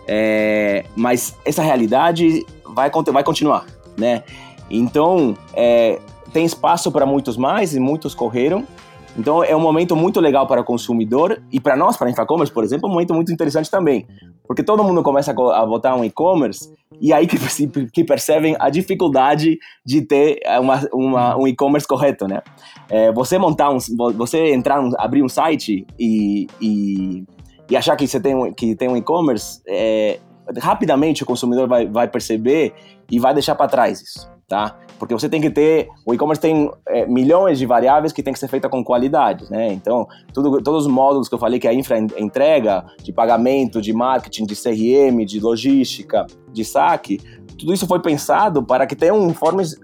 É, mas essa realidade vai, vai continuar, né? Então, é, tem espaço para muitos mais e muitos correram. Então, é um momento muito legal para o consumidor e para nós, para a Infracommerce, por exemplo, é um momento muito interessante também. Porque todo mundo começa a botar um e-commerce e aí que, que, percebem a dificuldade de ter uma, uma, um e-commerce correto, né? É, você montar um, você entrar, um, abrir um site e, e, e, achar que você tem um, que tem um e-commerce, é, rapidamente o consumidor vai, vai perceber e vai deixar para trás isso tá? Porque você tem que ter, o e-commerce tem é, milhões de variáveis que tem que ser feita com qualidade, né? Então, tudo, todos os módulos que eu falei que a infra entrega, de pagamento, de marketing, de CRM, de logística, de saque, tudo isso foi pensado para que tenha um,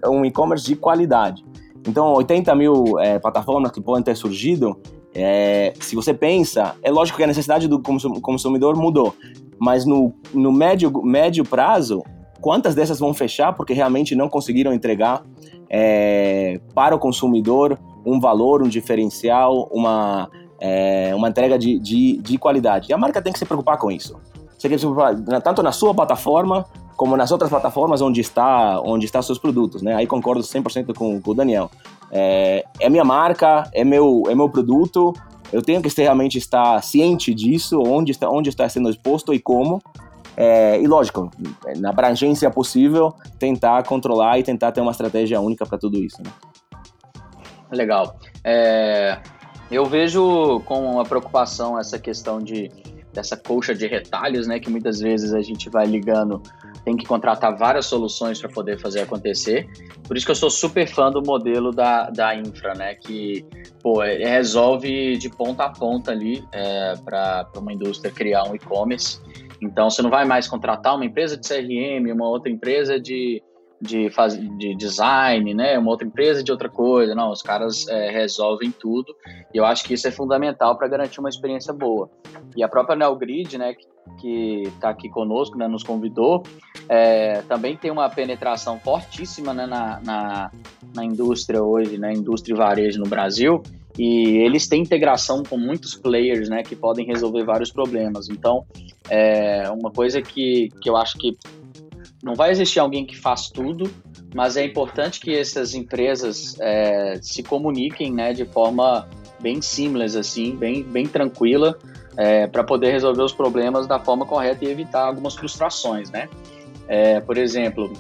um e-commerce de qualidade. Então, 80 mil é, plataformas que podem ter surgido É, se você pensa, é lógico que a necessidade do consumidor mudou, mas no, no médio, médio prazo, quantas dessas vão fechar porque realmente não conseguiram entregar é, para o consumidor um valor, um diferencial, uma, é, uma entrega de, de, de, qualidade. E a marca tem que se preocupar com isso. Você tem que se preocupar tanto na sua plataforma como nas outras plataformas onde está onde está seus produtos, né? Aí concordo 100% com, com o Daniel. É, é minha marca, é meu é meu produto. Eu tenho que realmente estar ciente disso, onde está onde está sendo exposto e como. É, e lógico, na abrangência possível, tentar controlar e tentar ter uma estratégia única para tudo isso. Né? Legal. É, eu vejo com uma preocupação essa questão de dessa colcha de retalhos, né, que muitas vezes a gente vai ligando, tem que contratar várias soluções para poder fazer acontecer. Por isso que eu sou super fã do modelo da, da Infra, né, que pô, é, resolve de ponta a ponta ali é, para uma indústria criar um e-commerce. Então você não vai mais contratar uma empresa de CRM, uma outra empresa de de, faz, de design, né? Uma outra empresa de outra coisa. Não, os caras é, resolvem tudo. E eu acho que isso é fundamental para garantir uma experiência boa. E a própria Neogrid, né, que está aqui conosco, né, nos convidou, é, também tem uma penetração fortíssima né, na, na, na indústria hoje, na né, indústria e varejo no Brasil. E eles têm integração com muitos players, né, que podem resolver vários problemas. Então, é uma coisa que, que eu acho que não vai existir alguém que faz tudo, mas é importante que essas empresas é, se comuniquem né, de forma bem simples, assim, bem, bem tranquila, é, para poder resolver os problemas da forma correta e evitar algumas frustrações, né? É, por exemplo,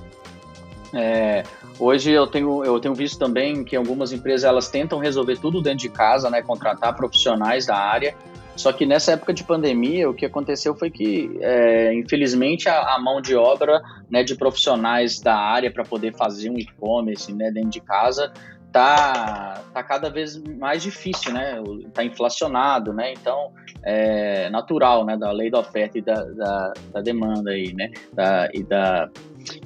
é, hoje eu tenho, eu tenho visto também que algumas empresas elas tentam resolver tudo dentro de casa, né? Contratar profissionais da área, só que nessa época de pandemia, o que aconteceu foi que, é, infelizmente, a, a, mão de obra né, de profissionais da área para poder fazer um e-commerce né, dentro de casa tá, tá cada vez mais difícil, né? Tá inflacionado, né? Então, é natural, né? Da lei da oferta e da, da, da demanda aí, né? Da, e, da,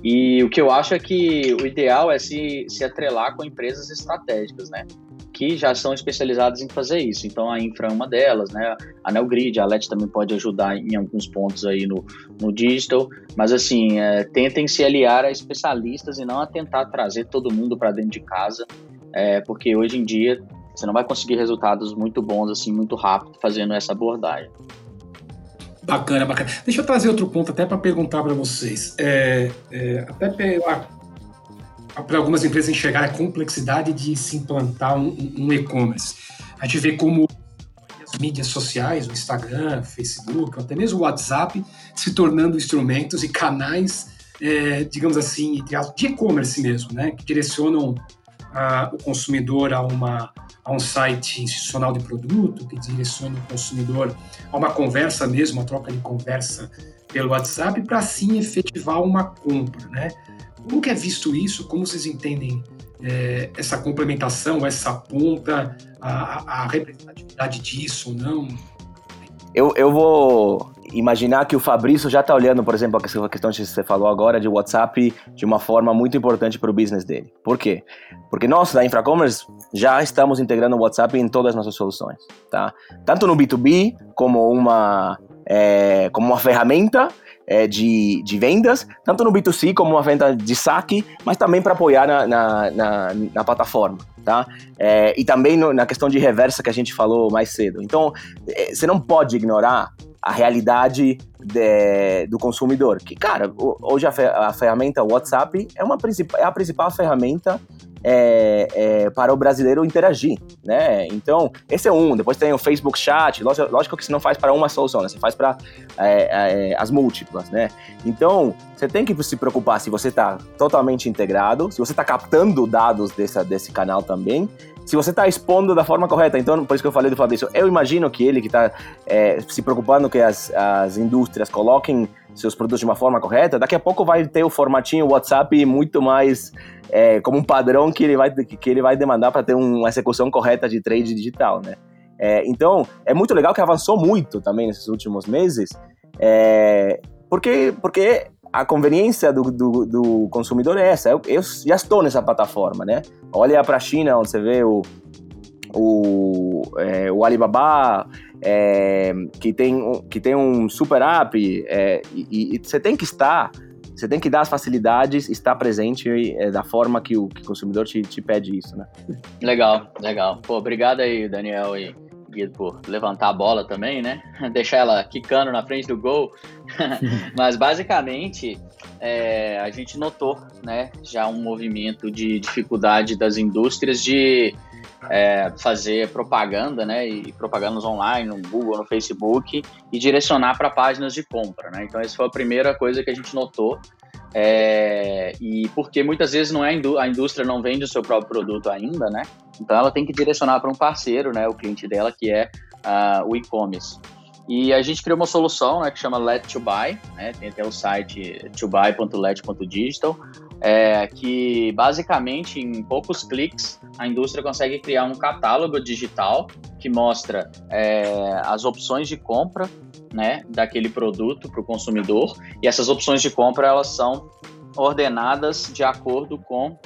e o que eu acho é que o ideal é se, se atrelar com empresas estratégicas, né? Que já são especializadas em fazer isso. Então a Infra é uma delas, né? A Neogrid, a LET também pode ajudar em alguns pontos aí no, no digital, mas assim, é, tentem se aliar a especialistas e não a tentar trazer todo mundo para dentro de casa, é, porque hoje em dia você não vai conseguir resultados muito bons assim muito rápido fazendo essa abordagem. Bacana, bacana. Deixa eu trazer outro ponto até para perguntar para vocês. É, é, até para algumas empresas enxergar a complexidade de se implantar um, um e-commerce. A gente vê como as mídias sociais, o Instagram, Facebook, até mesmo o WhatsApp, se tornando instrumentos e canais, é, digamos assim, de e-commerce mesmo, né, que direcionam a, o consumidor a, uma, a um site institucional de produto, que direciona o consumidor a uma conversa mesmo, uma troca de conversa pelo WhatsApp, para assim efetivar uma compra, né? Como que é visto isso? Como vocês entendem é, essa complementação, essa ponta, a, a representatividade disso ou não? Eu, eu vou imaginar que o Fabrício já está olhando, por exemplo, a questão que você falou agora de WhatsApp de uma forma muito importante para o business dele. Por quê? Porque nós, da Infracommerce, já estamos integrando o WhatsApp em todas as nossas soluções, tá? Tanto no B2B como uma, é, como uma ferramenta é, de, de vendas, tanto no B2C como uma venda de saque, mas também para apoiar na, na, na, na, plataforma. Tá? É, e também no, na questão de reversa que a gente falou mais cedo. Então, é, você não pode ignorar a realidade de, do consumidor. Que, cara, hoje a, a ferramenta WhatsApp é, uma, é a principal ferramenta é, é, para o brasileiro interagir, né? Então, esse é um. Depois tem o Facebook Chat. Lógico, que você não faz para uma solução, né? Você faz para é, é, as múltiplas, né? Então, você tem que se preocupar se você está totalmente integrado, se você está captando dados dessa, desse canal também, se você está expondo da forma correta. Então, por isso que eu falei do Fabrício, eu imagino que ele que está é, se preocupando que as, as indústrias coloquem seus produtos de uma forma correta, daqui a pouco vai ter o formatinho WhatsApp muito mais é, como um padrão que ele vai, que ele vai demandar para ter uma execução correta de trade digital, né? É, então, é muito legal que avançou muito também nesses últimos meses, é, porque, porque a conveniência do, do, do consumidor é essa. Eu, eu, já estou nessa plataforma, né? Olha para a China, onde você vê o, o, é, o Alibaba, é, que, tem, que tem um super app, é, e, e, você tem que estar, você tem que dar as facilidades, estar presente é, da forma que o, que o consumidor te, te pede isso, né? Legal, legal. Pô, obrigado aí, Daniel e Guido, por levantar a bola também, né? Deixar ela quicando na frente do gol. Mas basicamente é, a gente notou, né, já um movimento de dificuldade das indústrias de é, fazer propaganda, né, e propagandas online, no Google, no Facebook, e direcionar para páginas de compra, né. Então essa foi a primeira coisa que a gente notou. É, e porque muitas vezes não é a indústria não vende o seu próprio produto ainda, né? Então ela tem que direcionar para um parceiro, né, o cliente dela, que é uh, o e-commerce. E a gente criou uma solução né, que chama Let to Buy, né, tem até o site tobuy.let.digital, é, que basicamente em poucos cliques a indústria consegue criar um catálogo digital que mostra é, as opções de compra né, daquele produto para o consumidor e essas opções de compra elas são ordenadas de acordo com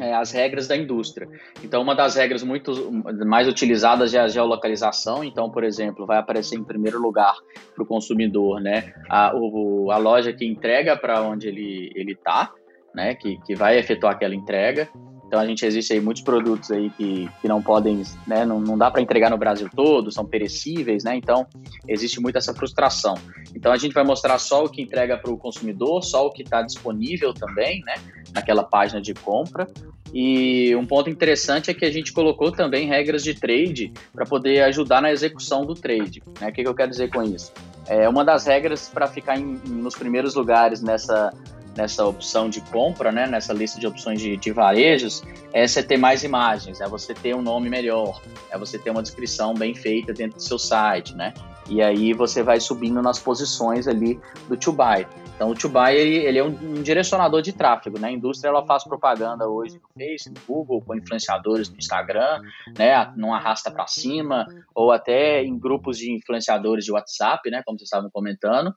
é, as regras da indústria. Então, uma das regras muito mais utilizadas é a geolocalização. Então, por exemplo, vai aparecer em primeiro lugar para o consumidor, né, a, o, a loja que entrega para onde ele ele está, né, que, que vai efetuar aquela entrega. Então a gente existe aí muitos produtos aí que, que não podem, né, não, não dá para entregar no Brasil todo, são perecíveis, né? Então existe muito essa frustração. Então a gente vai mostrar só o que entrega para o consumidor, só o que está disponível também, né, naquela página de compra. E um ponto interessante é que a gente colocou também regras de trade para poder ajudar na execução do trade. Né? O que, que eu quero dizer com isso? É uma das regras para ficar em, nos primeiros lugares nessa nessa opção de compra, né, nessa lista de opções de, de varejos, é você ter mais imagens, é você ter um nome melhor, é você ter uma descrição bem feita dentro do seu site, né? E aí você vai subindo nas posições ali do to buy. Então o to buy ele, ele é um, um, direcionador de tráfego, né? A indústria ela faz propaganda hoje no Facebook, no Google, com influenciadores no Instagram, né? Não arrasta para cima ou até em grupos de influenciadores de WhatsApp, né? Como vocês estavam comentando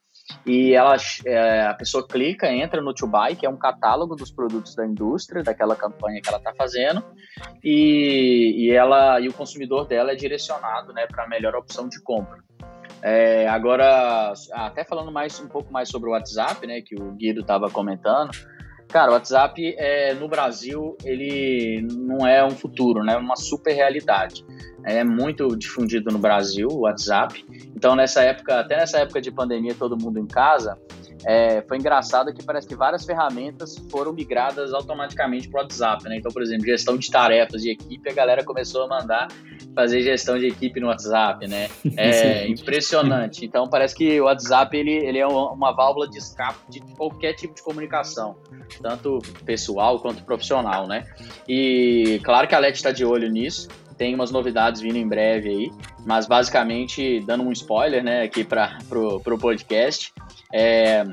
e ela, é, a pessoa clica, entra no To Buy, que é um catálogo dos produtos da indústria, daquela campanha que ela está fazendo, e, e, ela, e o consumidor dela é direcionado né, para a melhor opção de compra. É, agora, até falando mais um pouco mais sobre o WhatsApp, né, que o Guido estava comentando, Cara, o WhatsApp é, no Brasil ele não é um futuro, né? É uma super realidade. É muito difundido no Brasil o WhatsApp. Então nessa época, até nessa época de pandemia, todo mundo em casa, é, foi engraçado que parece que várias ferramentas foram migradas automaticamente para o WhatsApp, né? Então, por exemplo, gestão de tarefas de equipe, a galera começou a mandar fazer gestão de equipe no WhatsApp, né? É impressionante. Então, parece que o WhatsApp ele, ele é uma válvula de escape de qualquer tipo de comunicação, tanto pessoal quanto profissional, né? E claro que a LET está de olho nisso tem umas novidades vindo em breve aí, mas basicamente, dando um spoiler, né, aqui para pro, pro podcast, é,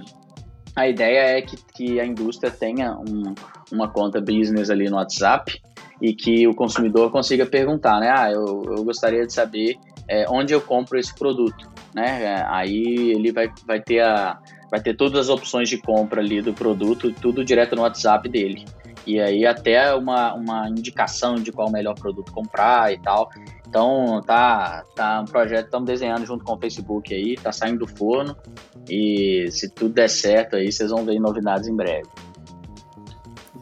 a ideia é que, que a indústria tenha um, uma conta business ali no WhatsApp e que o consumidor consiga perguntar, né, ah, eu, eu gostaria de saber é, onde eu compro esse produto, né, é, aí ele vai, vai ter a vai ter todas as opções de compra ali do produto, tudo direto no WhatsApp dele e aí até uma, uma indicação de qual o melhor produto comprar e tal. Então tá, tá um projeto, estamos desenhando junto com o Facebook aí, tá saindo do forno e se tudo der certo aí, vocês vão ver novidades em breve.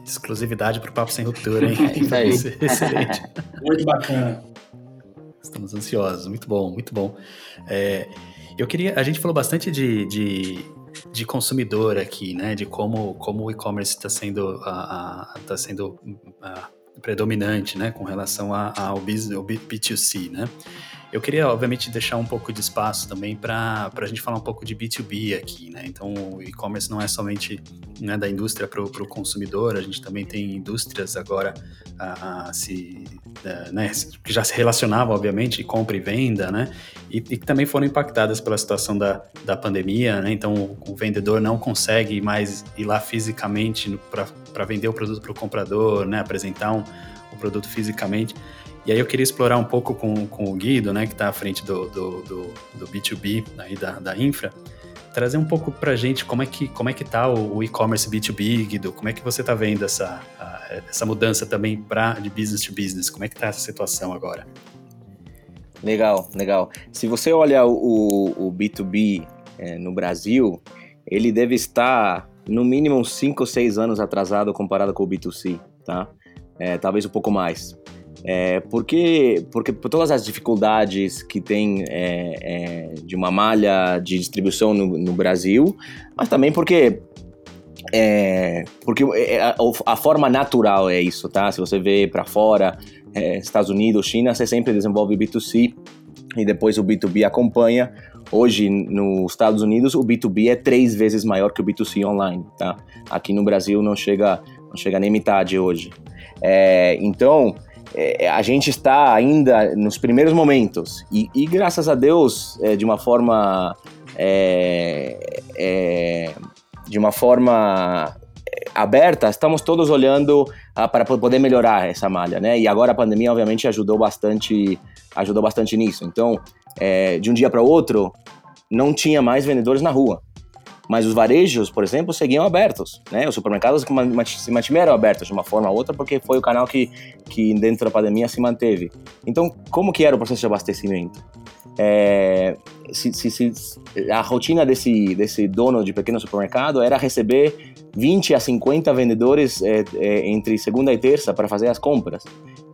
Exclusividade para o Papo Sem Ruptura, hein? É isso aí. Excelente. muito bacana. Estamos ansiosos, muito bom, muito bom. É, eu queria, a gente falou bastante de, de de consumidor aqui, né? De como, como o e-commerce está sendo, a, a, tá sendo a, predominante, né? Com relação ao B2C, né? Eu queria, obviamente, deixar um pouco de espaço também para a gente falar um pouco de B2B aqui, né? Então, o e-commerce não é somente né, da indústria para o consumidor, a gente também tem indústrias agora a, a se, a, né, que já se relacionavam, obviamente, compra e venda, né? E, e, que também foram impactadas pela situação da, da pandemia, né? Então, o, o vendedor não consegue mais ir lá fisicamente para vender o produto para o comprador, né? Apresentar um, o produto fisicamente. E aí eu queria explorar um pouco com, com o Guido, né, que está à frente do, do, do, do, B2B aí da, da infra, trazer um pouco pra gente como é que, como é que tá o, e-commerce B2B, Guido, como é que você tá vendo essa, a, essa mudança também pra, de business to business, como é que tá essa situação agora? Legal, legal. Se você olha o, o B2B é, no Brasil, ele deve estar no mínimo 5 ou 6 anos atrasado comparado com o B2C, tá? É, talvez um pouco mais. É, porque, porque por todas as dificuldades que tem é, é, de uma malha de distribuição no, no Brasil, mas também porque é, porque é, a, a, forma natural é isso, tá? Se você vê para fora, é, Estados Unidos, China, você sempre desenvolve B2C e depois o B2B acompanha. Hoje, nos Estados Unidos, o B2B é três vezes maior que o B2C online, tá? Aqui no Brasil não chega, não chega nem metade hoje. É, então, é, a gente está ainda nos primeiros momentos e, e graças a Deus, é, de uma forma é, é de uma forma é, aberta, estamos todos olhando ah, para poder melhorar essa malha, né? E agora a pandemia, obviamente, ajudou bastante, ajudou bastante nisso. Então, de um dia para outro, não tinha mais vendedores na rua. Mas os varejos, por exemplo, seguiam abertos, né? Os supermercados se mantiveram abertos de uma forma ou outra porque foi o canal que, que dentro da pandemia se manteve. Então, como que era o processo de abastecimento? É, se, se, se, a rotina desse, desse dono de pequeno supermercado era receber 20 a 50 vendedores é, é, entre segunda e terça para fazer as compras.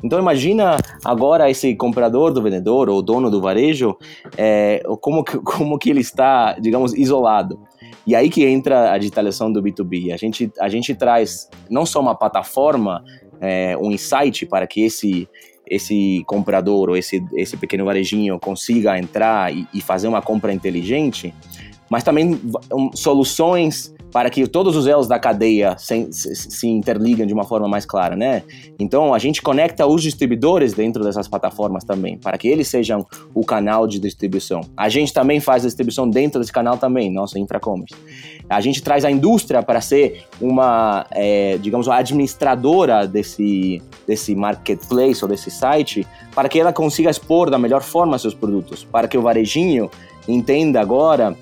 Então imagina agora esse comprador do vendedor ou dono do varejo, é, como, que, como que ele está, digamos, isolado. E aí que entra a digitalização do B2B. A gente, a gente traz não só uma plataforma, é, um insight para que esse, esse comprador ou esse, esse pequeno varejinho consiga entrar e, e fazer uma compra inteligente, mas também soluções para que todos os elos da cadeia se, se, se, interligam de uma forma mais clara, né? Então a gente conecta os distribuidores dentro dessas plataformas também, para que eles sejam o canal de distribuição. A gente também faz a distribuição dentro desse canal também, nossa infracommerce. A gente traz a indústria para ser uma, é, digamos, a administradora desse, desse marketplace ou desse site, para que ela consiga expor da melhor forma seus produtos, para que o varejinho entenda agora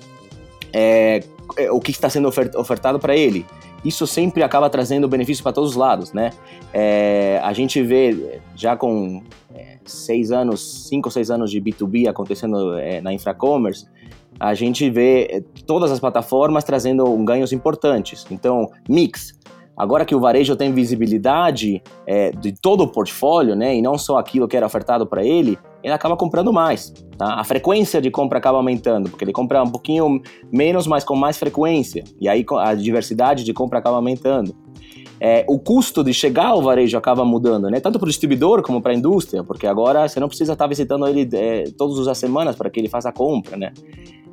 é, é, o que está sendo ofertado para ele. Isso sempre acaba trazendo benefício para todos os lados, né? É, a gente vê já com é, seis anos, cinco ou seis anos de B2B acontecendo é, na infracommerce, a gente vê é, todas as plataformas trazendo ganhos importantes. Então, mix, Agora que o varejo tem visibilidade é, de todo o portfólio, né, e não só aquilo que era ofertado para ele, ele acaba comprando mais. Tá? A frequência de compra acaba aumentando, porque ele compra um pouquinho menos, mas com mais frequência. E aí a diversidade de compra acaba aumentando. É, o custo de chegar ao varejo acaba mudando, né? Tanto para o distribuidor como para a indústria, porque agora você não precisa estar visitando ele é, todas as semanas para que ele faça a compra, né?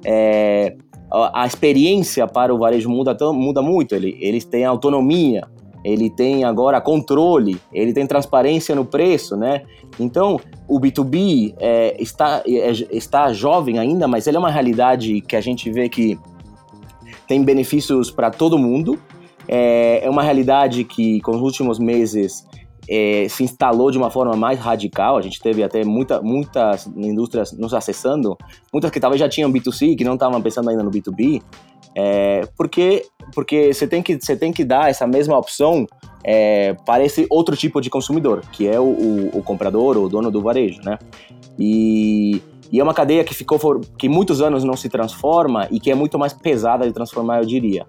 É, a experiência para o varejo muda, muda muito. Ele, eles têm autonomia, ele tem agora controle, ele tem transparência no preço, né? Então, o B2B é, está, é, está jovem ainda, mas ele é uma realidade que a gente vê que tem benefícios para todo mundo. É, é uma realidade que, com os últimos meses, é, se instalou de uma forma mais radical. A gente teve até muita, muitas indústrias nos acessando, muitas que talvez já tinham B2C, que não estavam pensando ainda no B2B, é, porque porque você tem que você tem que dar essa mesma opção é, para esse outro tipo de consumidor, que é o, o, o comprador, o dono do varejo, né? E, e é uma cadeia que ficou que muitos anos não se transforma e que é muito mais pesada de transformar, eu diria.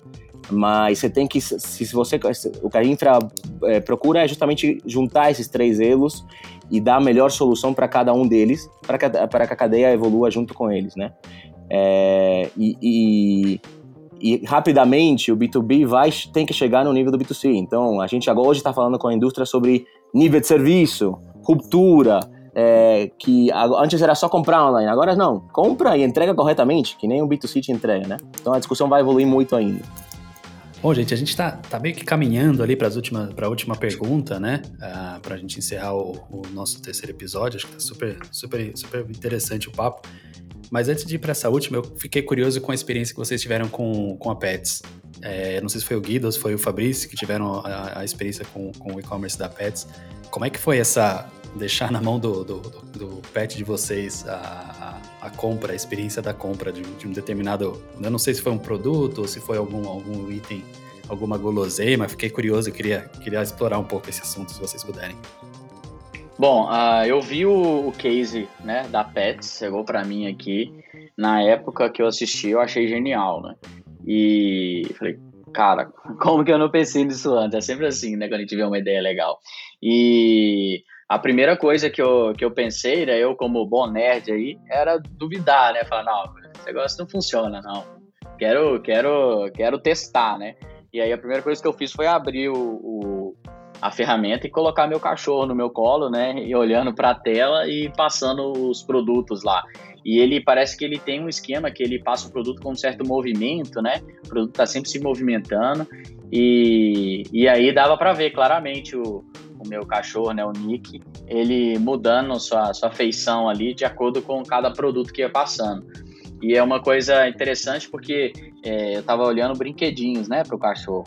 Mas você tem que, se você, o que a infra é, procura é justamente juntar esses três elos e dar a melhor solução para cada um deles, para que, que a cadeia evolua junto com eles, né? É, e, e, e, rapidamente o B2B vai tem que chegar no nível do B2C. Então a gente agora hoje está falando com a indústria sobre nível de serviço, ruptura, é, que antes era só comprar online, agora não, compra e entrega corretamente, que nem o B2C te entrega, né? Então a discussão vai evoluir muito ainda. Bom, gente, a gente está tá meio que caminhando ali para a última pergunta, né? Ah, para a gente encerrar o, o, nosso terceiro episódio. Acho que tá super, super, super interessante o papo. Mas antes de ir para essa última, eu fiquei curioso com a experiência que vocês tiveram com, com a Pets. É, não sei se foi o Guido ou se foi o Fabrício que tiveram a, a experiência com, com o e-commerce da Pets. Como é que foi essa deixar na mão do, do, do, do pet de vocês a, a compra, a experiência da compra de, de, um determinado. Eu não sei se foi um produto ou se foi algum, algum item, alguma guloseima. Fiquei curioso queria, queria explorar um pouco esse assunto, se vocês puderem. Bom, uh, eu vi o, o, case né, da Pets, chegou para mim aqui. Na época que eu assisti, eu achei genial, né? E falei, cara, como que eu não pensei nisso antes? É sempre assim, né, quando a gente vê uma ideia legal. E a primeira coisa que eu, que eu pensei, né, eu como bom nerd aí, era duvidar, né? Falar, não, esse negócio não funciona, não. Quero, quero, quero testar, né? E aí a primeira coisa que eu fiz foi abrir o, o a ferramenta e colocar meu cachorro no meu colo, né? E olhando para a tela e passando os produtos lá. E ele parece que ele tem um esquema que ele passa o produto com um certo movimento, né? O produto está sempre se movimentando. E, e aí dava para ver claramente o, o meu cachorro, né, o Nick, ele mudando sua, sua feição ali de acordo com cada produto que ia passando. E é uma coisa interessante porque é, eu estava olhando brinquedinhos, né, para o cachorro.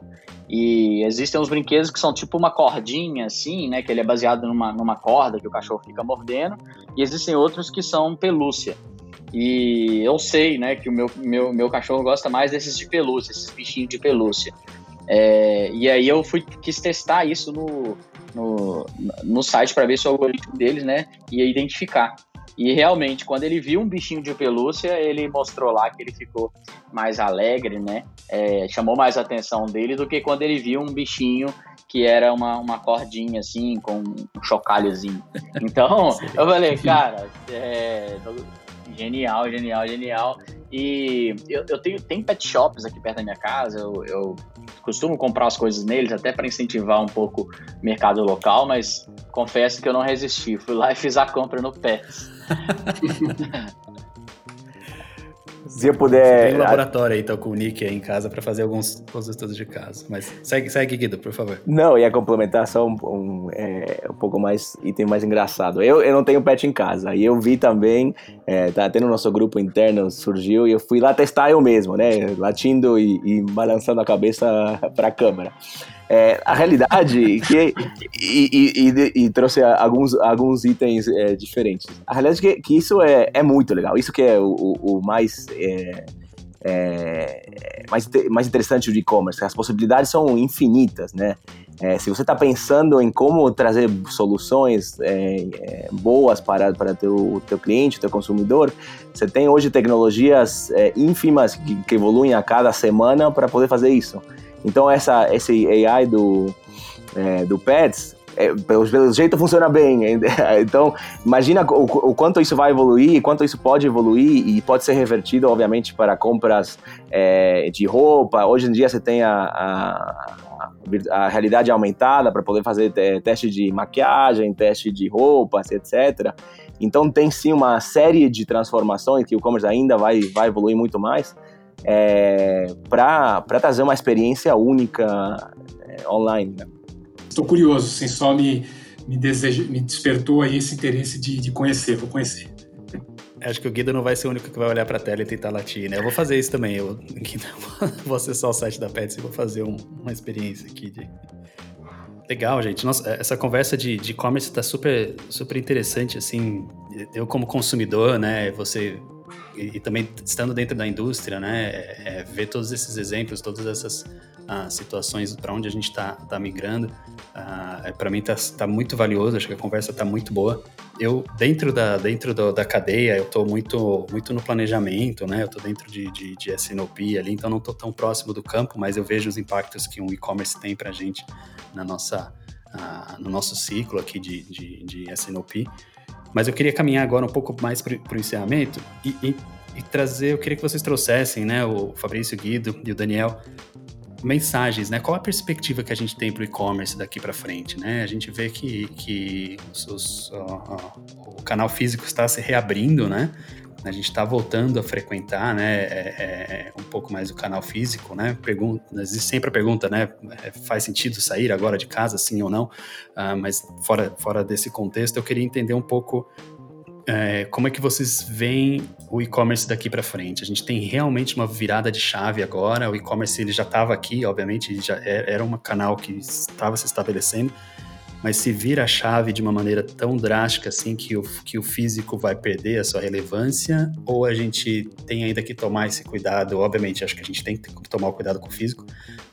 E existem uns brinquedos que são tipo uma cordinha, assim, né? Que ele é baseado numa, numa corda que o cachorro fica mordendo. E existem outros que são pelúcia. E eu sei, né, que o meu, meu, meu cachorro gosta mais desses de pelúcia, esses bichinhos de pelúcia. É, e aí eu fui quis testar isso no, no, no site para ver se o algoritmo deles, né, ia identificar. E realmente, quando ele viu um bichinho de pelúcia, ele mostrou lá que ele ficou mais alegre, né? É, chamou mais a atenção dele do que quando ele viu um bichinho que era uma, uma cordinha assim, com um chocalhozinho. Então, eu falei, cara, é, genial, genial, genial. E eu, eu tenho, tem pet shops aqui perto da minha casa, eu, eu costumo comprar as coisas neles, até para incentivar um pouco o mercado local, mas confesso que eu não resisti. Fui lá e fiz a compra no Pets. Se eu puder. Tem um laboratório aí, tô com o Nick aí em casa para fazer alguns, alguns estudos de caso. Mas segue, segue, Guido, por favor. Não, ia complementar só um, um, é, um pouco mais, item mais engraçado. Eu, eu não tenho pet em casa. E eu vi também, é, tá tendo nosso grupo interno, surgiu, e eu fui lá testar eu mesmo, né? Latindo e, e balançando a cabeça para a câmera é, a realidade que e, e, e, trouxe alguns, alguns itens é, diferentes. A realidade é que, que isso é, é muito legal. Isso que é o, o mais é, é, mais, mais interessante do e-commerce. As possibilidades são infinitas, né? É, se você está pensando em como trazer soluções é, é, boas para, para teu, teu cliente, teu consumidor, você tem hoje tecnologias é, ínfimas que, que evoluem a cada semana para poder fazer isso. Então essa, esse AI do, é, do Pets, é, pelo, jeito funciona bem. Então, imagina o, o, quanto isso vai evoluir, quanto isso pode evoluir e pode ser revertido, obviamente, para compras é, de roupa. Hoje em dia você tem a, a, a realidade aumentada para poder fazer teste de maquiagem, teste de roupas, etc. Então, tem sim uma série de transformações que o e-commerce ainda vai, vai evoluir muito mais é, para trazer uma experiência única é, online. Né? Estou curioso, assim, só me, me, me despertou aí esse interesse de, de conhecer, vou conhecer. Acho que o Guido não vai ser o único que vai olhar para a tela e tentar latir, né? Eu vou fazer isso também. Eu Guido, vou acessar o site da Pets e vou fazer um, uma experiência aqui de... Legal, gente. Nossa, essa conversa de e-commerce está super, super interessante, assim. Eu como consumidor, né? Você e, e, também estando dentro da indústria, né, é, é, ver todos esses exemplos, todas essas ah, situações para onde a gente está tá migrando, ah, é, para mim está tá muito valioso. Acho que a conversa está muito boa. Eu dentro da dentro do, da cadeia, eu estou muito muito no planejamento, né? Eu estou dentro de, de, de SNOP ali, então não estou tão próximo do campo, mas eu vejo os impactos que um e-commerce tem para a gente na nossa ah, no nosso ciclo aqui de, de, de SNOP. Mas eu queria caminhar agora um pouco mais para o encerramento e, e, e, trazer, eu queria que vocês trouxessem, né, o Fabrício, Guido e o Daniel, mensagens, né? Qual a perspectiva que a gente tem para o e-commerce daqui para frente, né? A gente vê que, que os, os, o canal físico está se reabrindo, né? A gente está voltando a frequentar, né, é, é, é, um pouco mais o canal físico, né, pergunta, existe sempre a pergunta, né, é, faz sentido sair agora de casa, sim ou não, uh, mas fora, fora desse contexto, eu queria entender um pouco é, como é que vocês veem o e-commerce daqui para frente? A gente tem realmente uma virada de chave agora. O e-commerce ele já estava aqui, obviamente, já era um canal que estava se estabelecendo, mas se vira a chave de uma maneira tão drástica assim que o, que o físico vai perder a sua relevância? Ou a gente tem ainda que tomar esse cuidado? Obviamente, acho que a gente tem que tomar o cuidado com o físico,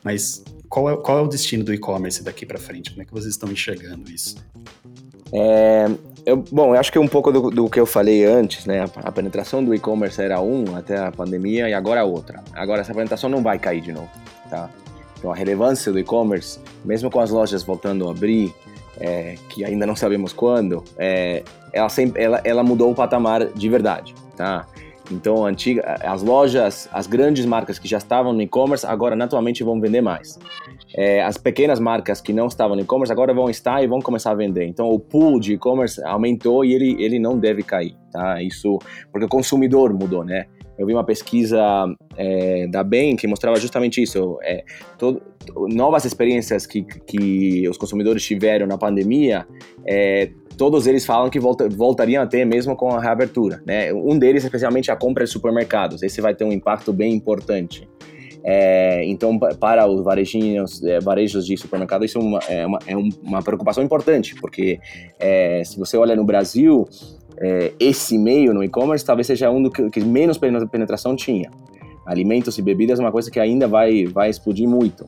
mas qual é, qual é o destino do e-commerce daqui para frente? Como é que vocês estão enxergando isso? É, eu, bom, eu acho que um pouco do, do, que eu falei antes, né? A, a penetração do e-commerce era um até a pandemia e agora outra. Agora essa penetração não vai cair de novo, tá? Então a relevância do e-commerce, mesmo com as lojas voltando a abrir, é, que ainda não sabemos quando, é, ela, sempre, ela, ela mudou o patamar de verdade, tá? Então, antiga, as lojas, as grandes marcas que já estavam no e-commerce, agora naturalmente vão vender mais. É, as pequenas marcas que não estavam no e-commerce agora vão estar e vão começar a vender. Então, o pool de e-commerce aumentou e ele, ele não deve cair, tá? Isso porque o consumidor mudou, né? Eu vi uma pesquisa é, da Bem que mostrava justamente isso. É, todo, novas experiências que, que os consumidores tiveram na pandemia, é, todos eles falam que volta, voltariam a ter mesmo com a reabertura. Né? Um deles, especialmente, a compra de supermercados. Esse vai ter um impacto bem importante. É, então, para os varejinhos, é, varejos de supermercado, isso é uma, é uma, é uma preocupação importante, porque é, se você olha no Brasil, é, esse meio no e-commerce talvez seja um do que, que, menos penetração tinha. Alimentos e bebidas é uma coisa que ainda vai, vai explodir muito.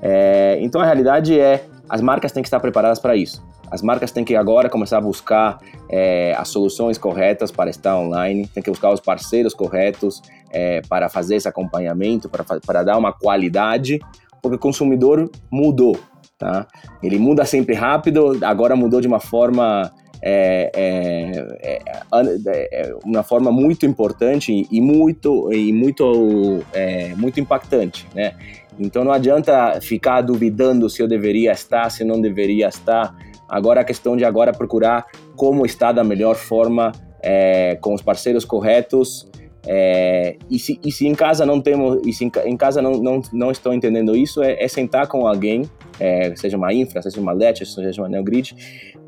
É, então a realidade é, as marcas têm que estar preparadas para isso. As marcas têm que agora começar a buscar é, as soluções corretas para estar online, tem que buscar os parceiros corretos é, para fazer esse acompanhamento, para, para dar uma qualidade, porque o consumidor mudou, tá? Ele muda sempre rápido, agora mudou de uma forma é, é, é, é, uma forma muito importante e muito e muito é, muito impactante, né? Então não adianta ficar duvidando se eu deveria estar, se não deveria estar. Agora a questão de agora procurar como estar da melhor forma é, com os parceiros corretos. E, se, e se em casa não temos, e se em, em casa não, não, não estão entendendo isso, é, sentar com alguém, seja uma infra, seja uma LET, seja uma NeoGrid,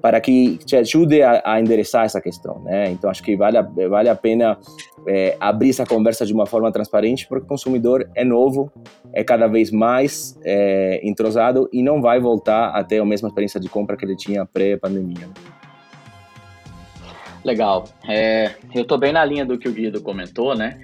para que te ajude a, a endereçar essa questão, né? Então acho que vale a, vale a pena é, abrir essa conversa de uma forma transparente, porque o consumidor é novo, é cada vez mais é, entrosado e não vai voltar a ter a mesma experiência de compra que ele tinha pré-pandemia. Legal. É, eu estou bem na linha do que o Guido comentou, né?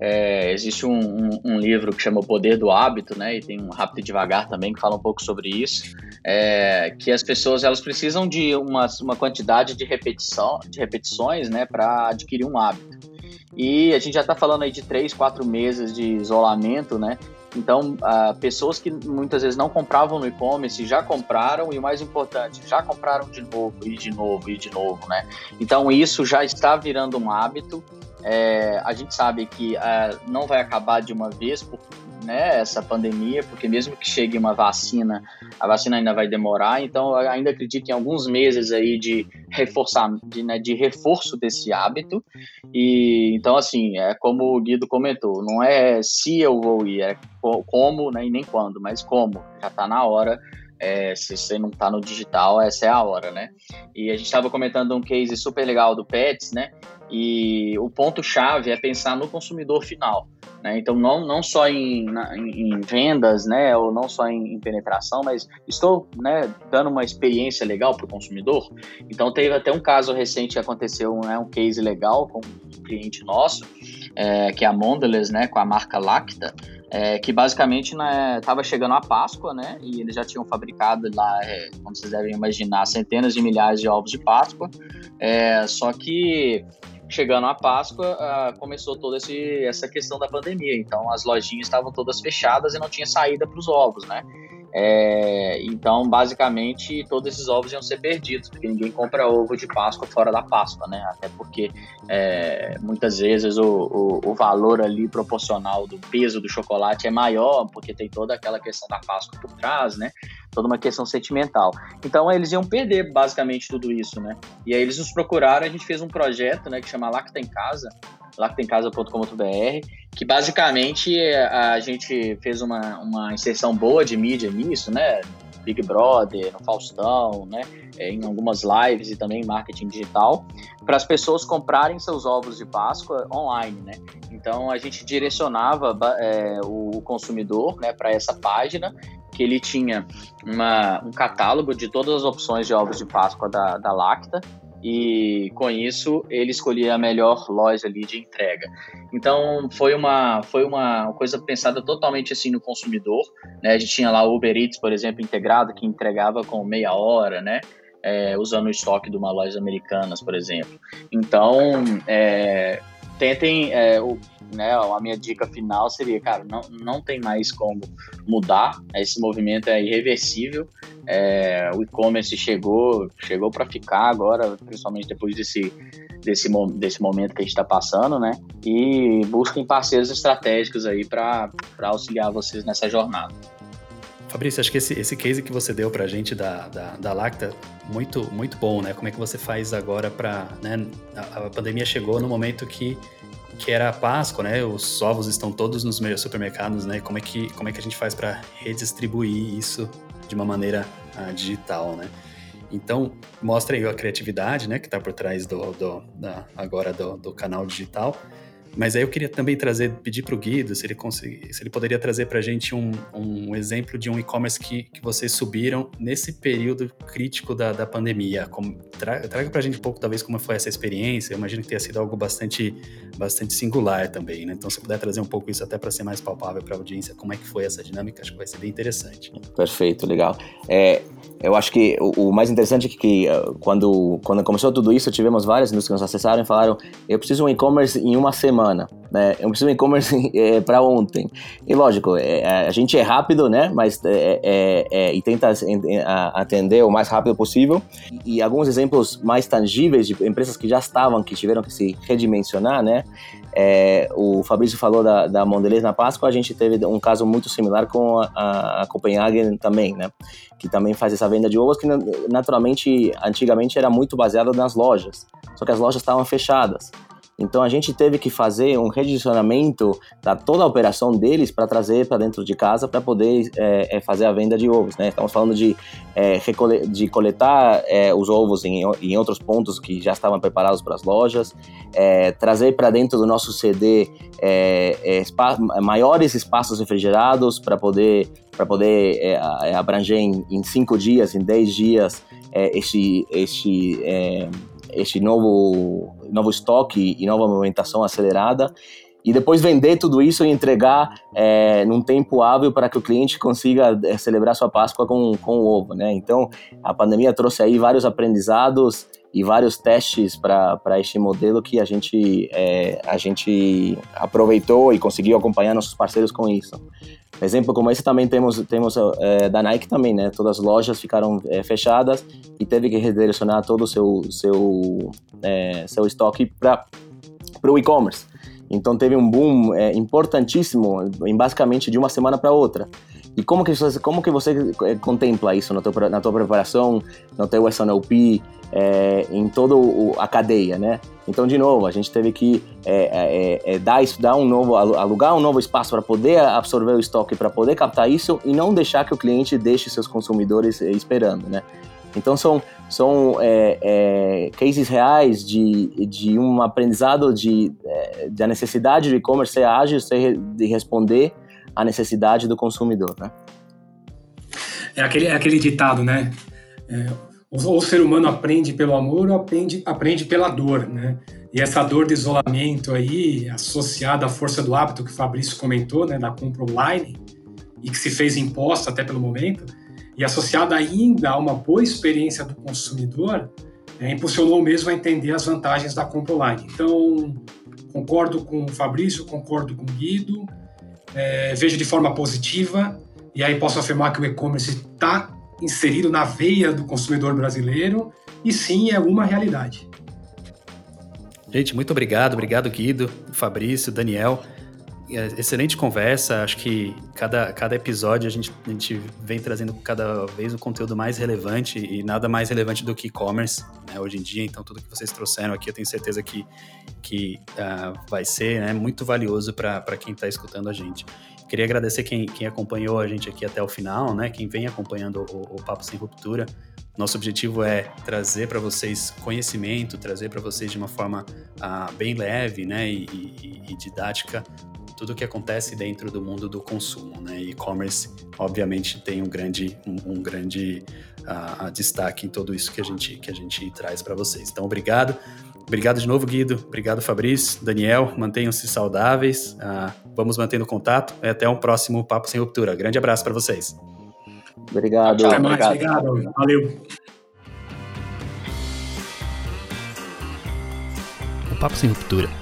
É, existe um, um, um, livro que chama O Poder do Hábito, né? E tem um Rápido e Devagar também que fala um pouco sobre isso. É, que as pessoas elas precisam de uma, uma quantidade de repetição, de repetições, né, para adquirir um hábito. E a gente já está falando aí de três, quatro meses de isolamento, né? Então, uh, pessoas que muitas vezes não compravam no e-commerce já compraram e o mais importante, já compraram de novo e de novo e de novo, né? Então, isso já está virando um hábito é, a gente sabe que é, não vai acabar de uma vez por né, essa pandemia, porque mesmo que chegue uma vacina, a vacina ainda vai demorar. Então, eu ainda acredito em alguns meses aí de reforçar, de, né, de reforço desse hábito. E então, assim, é como o Guido comentou, não é se eu vou ir, é como, né, e nem quando, mas como. Já está na hora é, se você não está no digital, essa é a hora, né? E a gente estava comentando um case super legal do Pets, né? E o ponto-chave é pensar no consumidor final. Né? Então, não, não só em, em, vendas, né? ou não só em, em penetração, mas estou né, dando uma experiência legal para o consumidor. Então, teve até um caso recente que aconteceu, né, um case legal com um cliente nosso, é, que é a Mondelez, né, com a marca Lacta, é, que basicamente estava né, chegando a Páscoa, né? E eles já tinham fabricado lá, é, como vocês devem imaginar, centenas de milhares de ovos de Páscoa. É, só que chegando a Páscoa, uh, começou toda esse, essa questão da pandemia. Então, as lojinhas estavam todas fechadas e não tinha saída para os ovos, né? É, então, basicamente, todos esses ovos iam ser perdidos, porque ninguém compra ovo de Páscoa fora da Páscoa, né? Até porque é, muitas vezes o, o, o, valor ali proporcional do peso do chocolate é maior, porque tem toda aquela questão da Páscoa por trás, né? Toda uma questão sentimental. Então, eles iam perder basicamente tudo isso, né? E aí eles nos procuraram, a gente fez um projeto, né, que chama Lacta em Casa, lactemcasa.com.br, que basicamente a gente fez uma, uma inserção boa de mídia nisso, né? Big Brother, no Faustão, né? É, em algumas lives e também marketing digital, para as pessoas comprarem seus ovos de Páscoa online, né? Então a gente direcionava é, o consumidor, né, para essa página que ele tinha uma, um catálogo de todas as opções de ovos de Páscoa da, da Lacta, e com isso ele escolhia a melhor loja ali de entrega. Então foi uma foi uma coisa pensada totalmente assim no consumidor, né? A gente tinha lá o Uber Eats, por exemplo, integrado que entregava com meia hora, né? É, usando o estoque de uma loja americanas, por exemplo. Então, é, tentem, é, o, né, a minha dica final seria, cara, não, não tem mais como mudar, esse movimento é irreversível, é, o e-commerce chegou, chegou para ficar agora, principalmente depois desse, desse, desse momento que a gente está passando, né, e busquem parceiros estratégicos aí para auxiliar vocês nessa jornada. Fabrício, acho que esse, esse case que você deu para a gente da, da, da, Lacta, muito, muito bom, né? Como é que você faz agora para... Né? A, a, pandemia chegou no momento que, que era a Páscoa, né? Os ovos estão todos nos supermercados, né? Como é que, como é que a gente faz para redistribuir isso de uma maneira uh, digital, né? Então, mostra aí a criatividade, né? Que está por trás do, do da, agora do, do canal digital mas aí eu queria também trazer, pedir para o Guido se ele conseguir, se ele poderia trazer para a gente um, um exemplo de um e-commerce que, que vocês subiram nesse período crítico da, da pandemia. Como, tra, traga para a gente um pouco, talvez, como foi essa experiência. Eu imagino que tenha sido algo bastante, bastante singular também, né? Então, se puder trazer um pouco isso até para ser mais palpável para a audiência, como é que foi essa dinâmica, acho que vai ser bem interessante. Perfeito, legal. É, eu acho que o, o mais interessante é que, que uh, quando, quando começou tudo isso, tivemos várias indústrias que nos acessaram e falaram: eu preciso um e-commerce em uma semana, né? Eu preciso um e-commerce é, para ontem. E lógico, é, a gente é rápido, né? Mas é, e tenta atender o mais rápido possível. E alguns exemplos mais tangíveis de empresas que já estavam, que tiveram que se redimensionar, né? É, o Fabrício falou da, da Mondelez na Páscoa, a gente teve um caso muito similar com a, a Copenhagen também, né? Que também faz essa venda de ovos que naturalmente, antigamente era muito baseada nas lojas, só que as lojas estavam fechadas. Então a gente teve que fazer um redirecionamento da toda a operação deles para trazer para dentro de casa para poder é, é, fazer a venda de ovos. Né? Estamos falando de, é, de coletar é, os ovos em, em outros pontos que já estavam preparados para as lojas, é, trazer para dentro do nosso CD é, maiores espaços refrigerados para poder, pra poder abranger em, em, cinco dias, em dez dias, este, este este novo, novo estoque e nova movimentação acelerada e depois vender tudo isso e entregar é, num tempo hábil para que o cliente consiga é, celebrar sua Páscoa com, com o ovo, né? Então, a pandemia trouxe aí vários aprendizados e vários testes para este modelo que a gente, é, a gente aproveitou e conseguiu acompanhar nossos parceiros com isso. Exemplo como esse também temos, temos é, da Nike também, né? Todas as lojas ficaram é, fechadas e teve que redirecionar todo o seu, seu, é, seu estoque para o e-commerce. Então teve um boom importantíssimo, em basicamente de uma semana para outra. E como que como que você é, contempla isso na tua, na tua preparação, no teu SNLP, é, em toda a cadeia, né? Então, de novo, a gente teve que é, é, é dar, dar um novo, alugar um novo espaço para poder absorver o estoque, para poder captar isso e não deixar que o cliente deixe seus consumidores é, esperando, né? Então, são, são é, cases reais de, de um aprendizado de, da necessidade do e-commerce ser ágil, ser, de responder à necessidade do consumidor, né? É aquele, é aquele ditado, né? ou o ser humano aprende pelo amor ou aprende, aprende pela dor, né? E essa dor de isolamento aí, associada à força do hábito que o Fabrício comentou, né, da compra online, e que se fez imposta até pelo momento, e associada ainda a uma boa experiência do consumidor, é, impulsionou mesmo a entender as vantagens da compra online. Então, concordo com o Fabrício, concordo com o Guido, é, vejo de forma positiva, e aí posso afirmar que o e-commerce está inserido na veia do consumidor brasileiro e sim é uma realidade. Gente, muito obrigado, obrigado Guido, Fabrício, Daniel. É, excelente conversa, acho que cada, cada episódio a gente, a gente vem trazendo cada vez um conteúdo mais relevante e nada mais relevante do que e-commerce né, hoje em dia. Então, tudo que vocês trouxeram aqui, eu tenho certeza que, que uh, vai ser né, muito valioso para quem está escutando a gente. Queria agradecer quem, quem acompanhou a gente aqui até o final, né? Quem vem acompanhando o, o Papo Sem Ruptura. Nosso objetivo é trazer para vocês conhecimento, trazer para vocês de uma forma ah, bem leve né, e, e, e, didática tudo o que acontece dentro do mundo do consumo. Né? E-commerce, obviamente, tem um grande, um, um grande uh, destaque em tudo isso que a gente, que a gente traz para vocês. Então, obrigado. Obrigado de novo, Guido. Obrigado, Fabrício. Daniel, mantenham-se saudáveis. Uh, vamos mantendo contato. E até um próximo Papo Sem Ruptura. Grande abraço para vocês. Obrigado. Até mais. Obrigado. obrigado. Valeu. O Papo Sem Ruptura